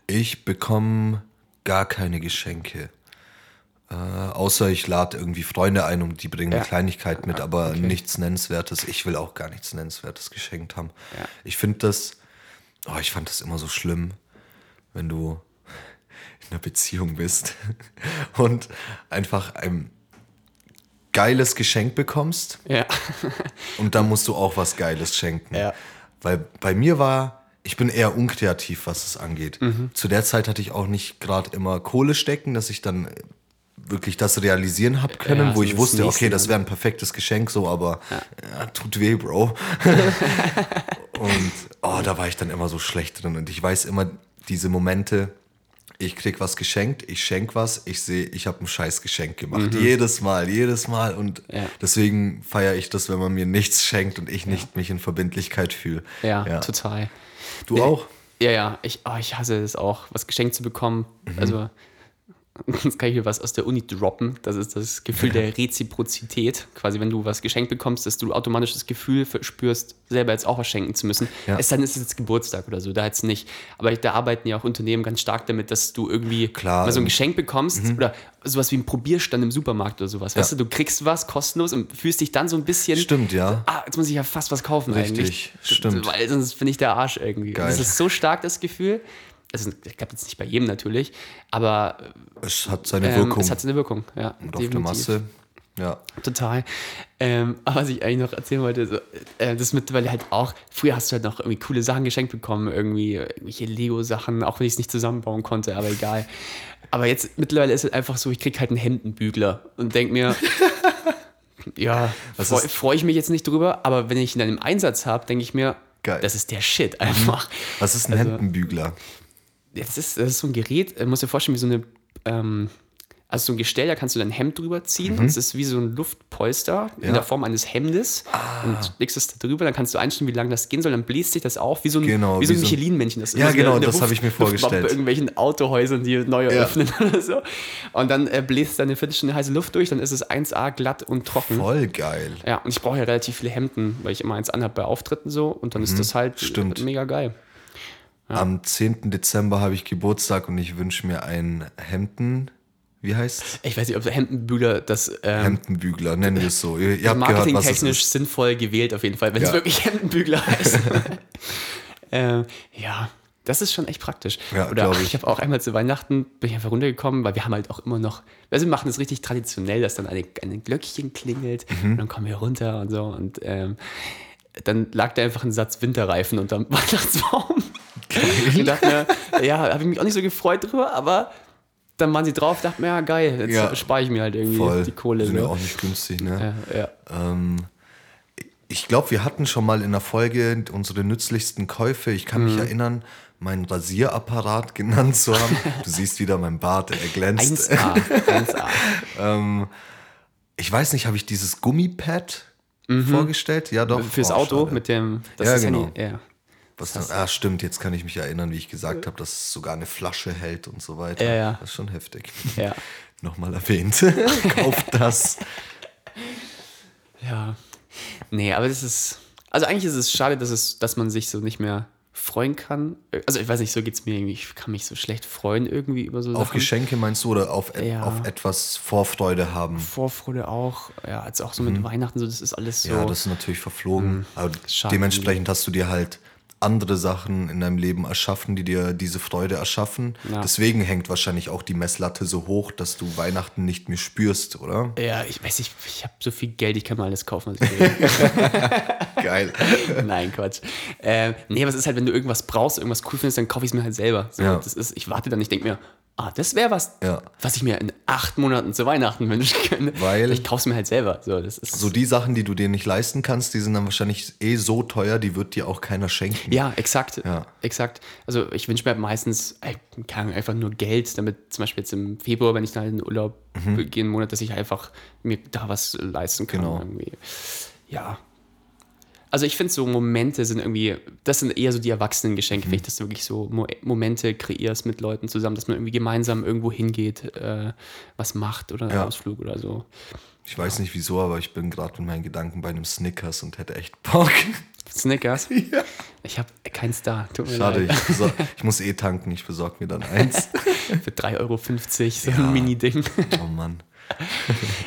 Ich bekomme gar keine Geschenke. Äh, außer ich lade irgendwie Freunde ein und die bringen Ja. eine Kleinigkeit mit, aber okay. nichts Nennenswertes. Ich will auch gar nichts Nennenswertes geschenkt haben. Ja. Ich finde das, oh, ich fand das immer so schlimm, wenn du einer Beziehung bist <laughs> und einfach ein geiles Geschenk bekommst Ja. <laughs> und dann musst du auch was Geiles schenken. Ja. Weil bei mir war, ich bin eher unkreativ, was es angeht. Mhm. Zu der Zeit hatte ich auch nicht gerade immer Kohle stecken, dass ich dann wirklich das realisieren habe können, Ja, wo ich wusste, okay, das wäre ein perfektes Geschenk, so, aber ja, tut weh, Bro. <laughs> und oh, da war ich dann immer so schlecht drin. Und ich weiß immer diese Momente, ich krieg was geschenkt, ich schenk was, ich sehe, ich habe ein scheiß Geschenk gemacht. Jedes Mal, jedes Mal. Und Mhm. Ja. deswegen feiere ich das, wenn man mir nichts schenkt und ich nicht mich in Verbindlichkeit fühle. Ja, total. Du auch? Ja, ja, ich, oh, ich hasse es auch, was geschenkt zu bekommen. Also, <laughs> jetzt kann ich hier was aus der Uni droppen. Das ist das Gefühl der Reziprozität. Quasi, wenn du was geschenkt bekommst, dass du automatisch das Gefühl verspürst, selber jetzt auch was schenken zu müssen. Ja. Es sei denn, es ist jetzt Geburtstag oder so, da jetzt nicht. Aber da arbeiten ja auch Unternehmen ganz stark damit, dass du irgendwie Klar, mal so ein ähm, Geschenk bekommst oder sowas wie ein Probierstand im Supermarkt oder sowas. Weißt du, du kriegst was kostenlos und fühlst dich dann so ein bisschen. Stimmt, ja. Ah, jetzt muss ich ja fast was kaufen Richtig, eigentlich. stimmt. Weil sonst bin ich der Arsch irgendwie. Geil. Das ist so stark, das Gefühl. Also, ich glaube jetzt nicht bei jedem natürlich, aber Es hat seine ähm, Wirkung. es hat seine Wirkung. Ja, und auf der Masse. Ja. Total. Ähm, aber was ich eigentlich noch erzählen wollte, so, äh, das ist mittlerweile halt auch, früher hast du halt noch irgendwie coole Sachen geschenkt bekommen, irgendwie irgendwelche Lego-Sachen, auch wenn ich es nicht zusammenbauen konnte, aber egal. Aber jetzt mittlerweile ist es einfach so, ich krieg halt einen Hemdenbügler und denk mir, <laughs> ja, freue ist- freu ich mich jetzt nicht drüber, aber wenn ich ihn dann im Einsatz habe, denke ich mir, Geil. das ist der Shit einfach. Was ist ein Also- Hemdenbügler? Das ist, das ist so ein Gerät, äh, musst dir vorstellen, wie so eine, ähm, also so ein Gestell, da kannst du dein Hemd drüber ziehen und es ist wie so ein Luftpolster in Mhm. Ja. der Form eines Hemdes und legst es da drüber, dann kannst du einstellen, wie lange das gehen soll, dann bläst sich das auf, wie so ein, Genau, wie so ein so Michelin-Männchen. Das Ja, genau, in das habe ich mir vorgestellt. Bei irgendwelchen Autohäusern, die neu Ja. eröffnen oder so. Und dann äh, bläst dann eine Viertelstunde heiße Luft durch, dann ist es 1A glatt und trocken. Voll geil. Ja, und ich brauche ja relativ viele Hemden, weil ich immer eins anhabe bei Auftritten so und dann ist das halt Mhm. stimmt. mega geil. Am 10. Dezember habe ich Geburtstag und ich wünsche mir ein Hemden. Wie heißt Ich weiß nicht, ob Hemdenbügler das ähm, Hemdenbügler, nennen wir es so. Ihr, ihr es marketingtechnisch sinnvoll gewählt auf jeden Fall, wenn es Ja. wirklich Hemdenbügler <laughs> heißt. <laughs> ähm, ja, das ist schon echt praktisch. Ja, Oder ich, ich. habe auch einmal zu Weihnachten bin ich einfach runtergekommen, weil wir haben halt auch immer noch, also wir machen es richtig traditionell, dass dann eine, ein Glöckchen klingelt Mhm. und dann kommen wir runter und so und ähm, dann lag da einfach ein Satz Winterreifen unterm <laughs> Weihnachtsbaum. <laughs> Ich dachte mir, ja, habe ich mich auch nicht so gefreut drüber, aber dann waren sie drauf, dachte mir, ja geil, jetzt Ja. spare ich mir halt irgendwie Voll. die Kohle. Sind ja so. auch nicht günstig, ne? ja, ja. Ich glaube, wir hatten schon mal in der Folge unsere nützlichsten Käufe. Ich kann Mhm. mich erinnern, meinen Rasierapparat <laughs> genannt zu haben. Du siehst wieder mein Bart, er glänzt. 1A, 1A. <laughs> Ich weiß nicht, habe ich dieses Gummipad vorgestellt? Ja, doch. Mhm. Fürs Oh, Auto schade. mit dem. Das Ja, ist genau. Handy, ja. Was dann, ah, stimmt, jetzt kann ich mich erinnern, wie ich gesagt habe, dass es sogar eine Flasche hält und so weiter. Ja, ja. Das ist schon heftig. <laughs> Ja. Nochmal erwähnt. <laughs> Kauft das. ja. Nee, aber das ist. Also eigentlich ist es schade, dass, es, dass man sich so nicht mehr freuen kann. Also ich weiß nicht, so geht es mir irgendwie. Ich kann mich so schlecht freuen irgendwie über so Auf Sachen. Geschenke meinst du oder auf, et Ja. auf etwas Vorfreude haben? Vorfreude auch. Ja, jetzt auch so mit Weihnachten, so, das ist alles so. Mhm. Ja, das ist natürlich verflogen. Aber schade. dementsprechend hast du dir halt andere Sachen in deinem Leben erschaffen, die dir diese Freude erschaffen. Ja. Deswegen hängt wahrscheinlich auch die Messlatte so hoch, dass du Weihnachten nicht mehr spürst, oder? ja, ich weiß nicht, ich habe so viel Geld, ich kann mir alles kaufen, was ich will. <laughs> Geil. <laughs> Nein, Quatsch. Ähm, nee, aber es ist halt, wenn du irgendwas brauchst, irgendwas cool findest, dann kaufe ich es mir halt selber. So, Ja. das ist, ich warte dann, ich denke mir, ah, das wäre was, Ja. was ich mir in acht Monaten zu Weihnachten wünschen könnte. Weil- ich kaufe es mir halt selber. So, das ist, So die Sachen, die du dir nicht leisten kannst, die sind dann wahrscheinlich eh so teuer, die wird dir auch keiner schenken. ja, exakt. Ja. Exakt. Also ich wünsche mir halt meistens Ahnung, einfach nur Geld, damit zum Beispiel jetzt im Februar, wenn ich dann in den Urlaub Mhm. gehe, einen Monat, dass ich einfach mir da was leisten kann. Genau. Irgendwie. Ja. Also ich finde so Momente sind irgendwie, das sind eher so die Erwachsenengeschenke, Mhm. dass du wirklich so Mo Momente kreierst mit Leuten zusammen, dass man irgendwie gemeinsam irgendwo hingeht, äh, was macht oder einen Ja. Ausflug oder so. Ich weiß nicht wieso, aber ich bin gerade mit meinen Gedanken bei einem Snickers und hätte echt Bock. Snickers? <laughs> Ich habe keins da. Schade, ich, besor- <laughs> ich muss eh tanken, ich besorge mir dann eins. <laughs> Für 3,50 Euro so ein Mini-Ding. Oh Mann.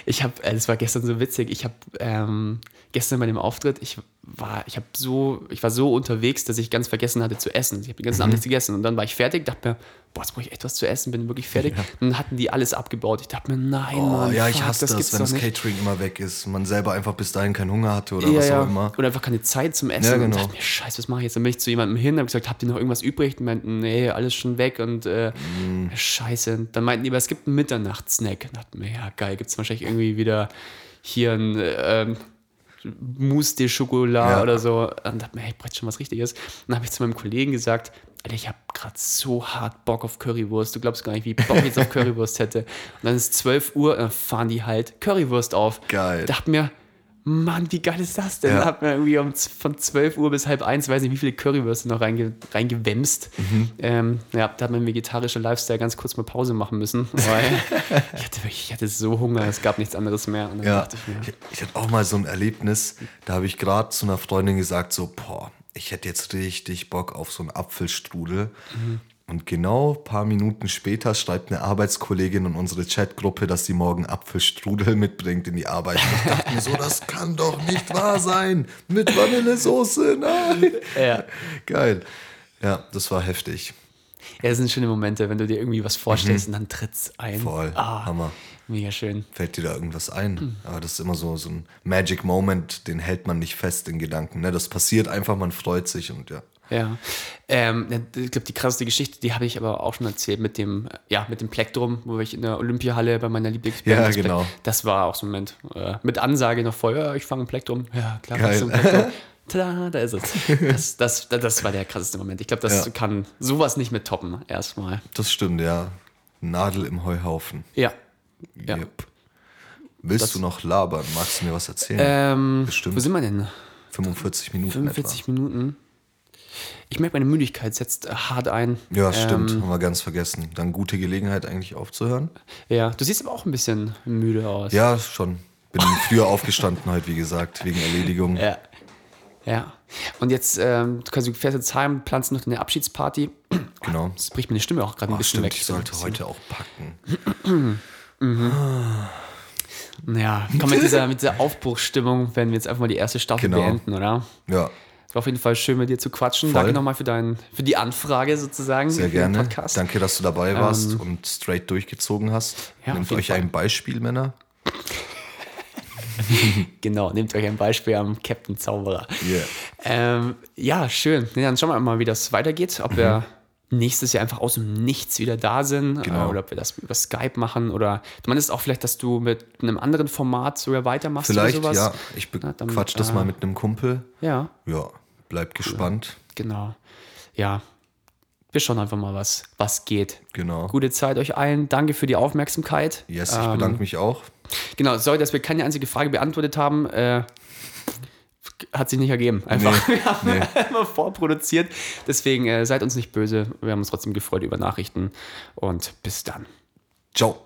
Ich habe, äh, das war gestern so witzig. Ich habe ähm, gestern bei dem Auftritt, ich war, ich habe so, ich war so unterwegs, dass ich ganz vergessen hatte zu essen. Ich habe den ganzen Mhm. Abend nichts gegessen und dann war ich fertig, dachte mir, boah, jetzt brauche ich echt was zu essen, bin wirklich fertig. Und dann hatten die alles abgebaut. Ich dachte mir, nein, Oh, Mann, ja, ich fuck, hasse das, gibt's wenn das. Catering immer weg ist. Man selber einfach bis dahin keinen Hunger hatte oder Ja, was ja. auch immer. Oder einfach keine Zeit zum Essen. Ja, Und genau. dachte mir, scheiße, was mache ich jetzt? Dann bin ich zu jemandem hin und habe gesagt, habt ihr noch irgendwas übrig? Die meinten, nee, alles schon weg und äh, Mhm. scheiße. Dann meinten die, aber es gibt einen Mitternachtssnack. Und dachte mir, ja, geil, gibt es wahrscheinlich irgendwie wieder hier ein ähm, Mousse de Chocolat Ja. oder so. Und dachte mir, hey, ich brauche schon was Richtiges. Und dann habe ich zu meinem Kollegen gesagt, Alter, ich habe gerade so hart Bock auf Currywurst. Du glaubst gar nicht, wie Bock ich jetzt auf <laughs> Currywurst hätte. Und dann ist 12 Uhr, dann fahren die halt Currywurst auf. Geil. Dachte mir, Mann, wie geil ist das denn? Ja. Da hat mir irgendwie um, von 12 Uhr bis halb eins, weiß nicht, wie viele Currywürste noch reinge, reingewämst. Mhm. Ähm, ja, da hat mein vegetarischer Lifestyle ganz kurz mal Pause machen müssen, <laughs> weil ich hatte wirklich, ich hatte so Hunger, es gab nichts anderes mehr. Ja, ich mir, ich hatte auch mal so ein Erlebnis, da habe ich gerade zu einer Freundin gesagt, so, boah, ich hätte jetzt richtig Bock auf so einen Apfelstrudel. Mhm. Und genau ein paar Minuten später schreibt eine Arbeitskollegin in unsere Chatgruppe, dass sie morgen Apfelstrudel mitbringt in die Arbeit. Und ich dachte mir so, das kann doch nicht wahr sein. Mit Vanillesoße, nein. ja. Geil. Ja, das war heftig. ja, das sind schöne Momente, wenn du dir irgendwie was vorstellst und dann tritt's ein. Mhm. Voll. Ah, Hammer. Mega schön. Fällt dir da irgendwas ein? Hm. Aber das ist immer so, so ein Magic Moment, den hält man nicht fest in Gedanken. Ne? Das passiert einfach, man freut sich und ja. Ja. Ähm, ich glaube, die krasseste Geschichte, die habe ich aber auch schon erzählt mit dem, ja, mit dem Plektrum, wo ich in der Olympiahalle bei meiner Lieblingsband Ja, das genau. Das war auch so ein Moment. Äh, mit Ansage noch ja, ich fange ein Plektrum. Ja, klar, Geil. Plektrum. <laughs> Tada, da ist es. Das, das, das, das war der krasseste Moment. Ich glaube, das Ja. kann sowas nicht mit toppen, erstmal. Das stimmt, ja. Nadel im Heuhaufen. Ja. Ja. Yep. Willst du noch labern? Magst du mir was erzählen? Ähm, Bestimmt. Wo sind wir denn? 45 Minuten 45 Minuten. Ich merke, meine Müdigkeit setzt äh, hart ein. Ja, stimmt. Ähm, Haben wir ganz vergessen. Dann gute Gelegenheit eigentlich aufzuhören. ja, du siehst aber auch ein bisschen müde aus. Ja, schon. Bin früher <laughs> aufgestanden heute, wie gesagt, wegen Erledigung. Ja. Ja. Und jetzt, ähm, du kannst- du fährst jetzt heim, planst noch eine Abschiedsparty. Genau. Das bricht meine Stimme auch gerade ein bisschen stimmt, weg. ich sollte bisschen- heute auch packen. Ja, komm mit dieser, mit dieser Aufbruchsstimmung, werden wir jetzt einfach mal die erste Staffel Genau. beenden, oder? Ja, war auf jeden Fall schön, mit dir zu quatschen. Voll. Danke nochmal für, dein, für die Anfrage sozusagen. sehr gerne. Podcast. Danke, dass du dabei warst und straight durchgezogen hast. Ja, Nehmt euch Fall. ein Beispiel, Männer. <laughs> Genau, nehmt euch ein Beispiel am Captain Zauberer. Yeah. Ähm, ja, schön. Nee, dann schauen wir mal, wie das weitergeht. Ob wir nächstes Jahr einfach aus dem Nichts wieder da sind Mhm. Genau. äh, oder ob wir das über Skype machen oder du meinst auch vielleicht, dass du mit einem anderen Format sogar weitermachst Vielleicht, oder sowas? ja. Ich Na, dann, quatsch das äh, mal mit einem Kumpel. Ja, Ja, bleibt gespannt. genau. Ja, wir schauen einfach mal, was, was geht. Genau. Gute Zeit euch allen. Danke für die Aufmerksamkeit. Yes, ich Ähm, bedanke mich auch. Genau, sorry, dass wir keine einzige Frage beantwortet haben. Äh, hat sich nicht ergeben. Einfach. Nee, <laughs> wir haben nee. <laughs> immer vorproduziert. Deswegen äh, seid uns nicht böse. Wir haben uns trotzdem gefreut über Nachrichten. Und bis dann. Ciao.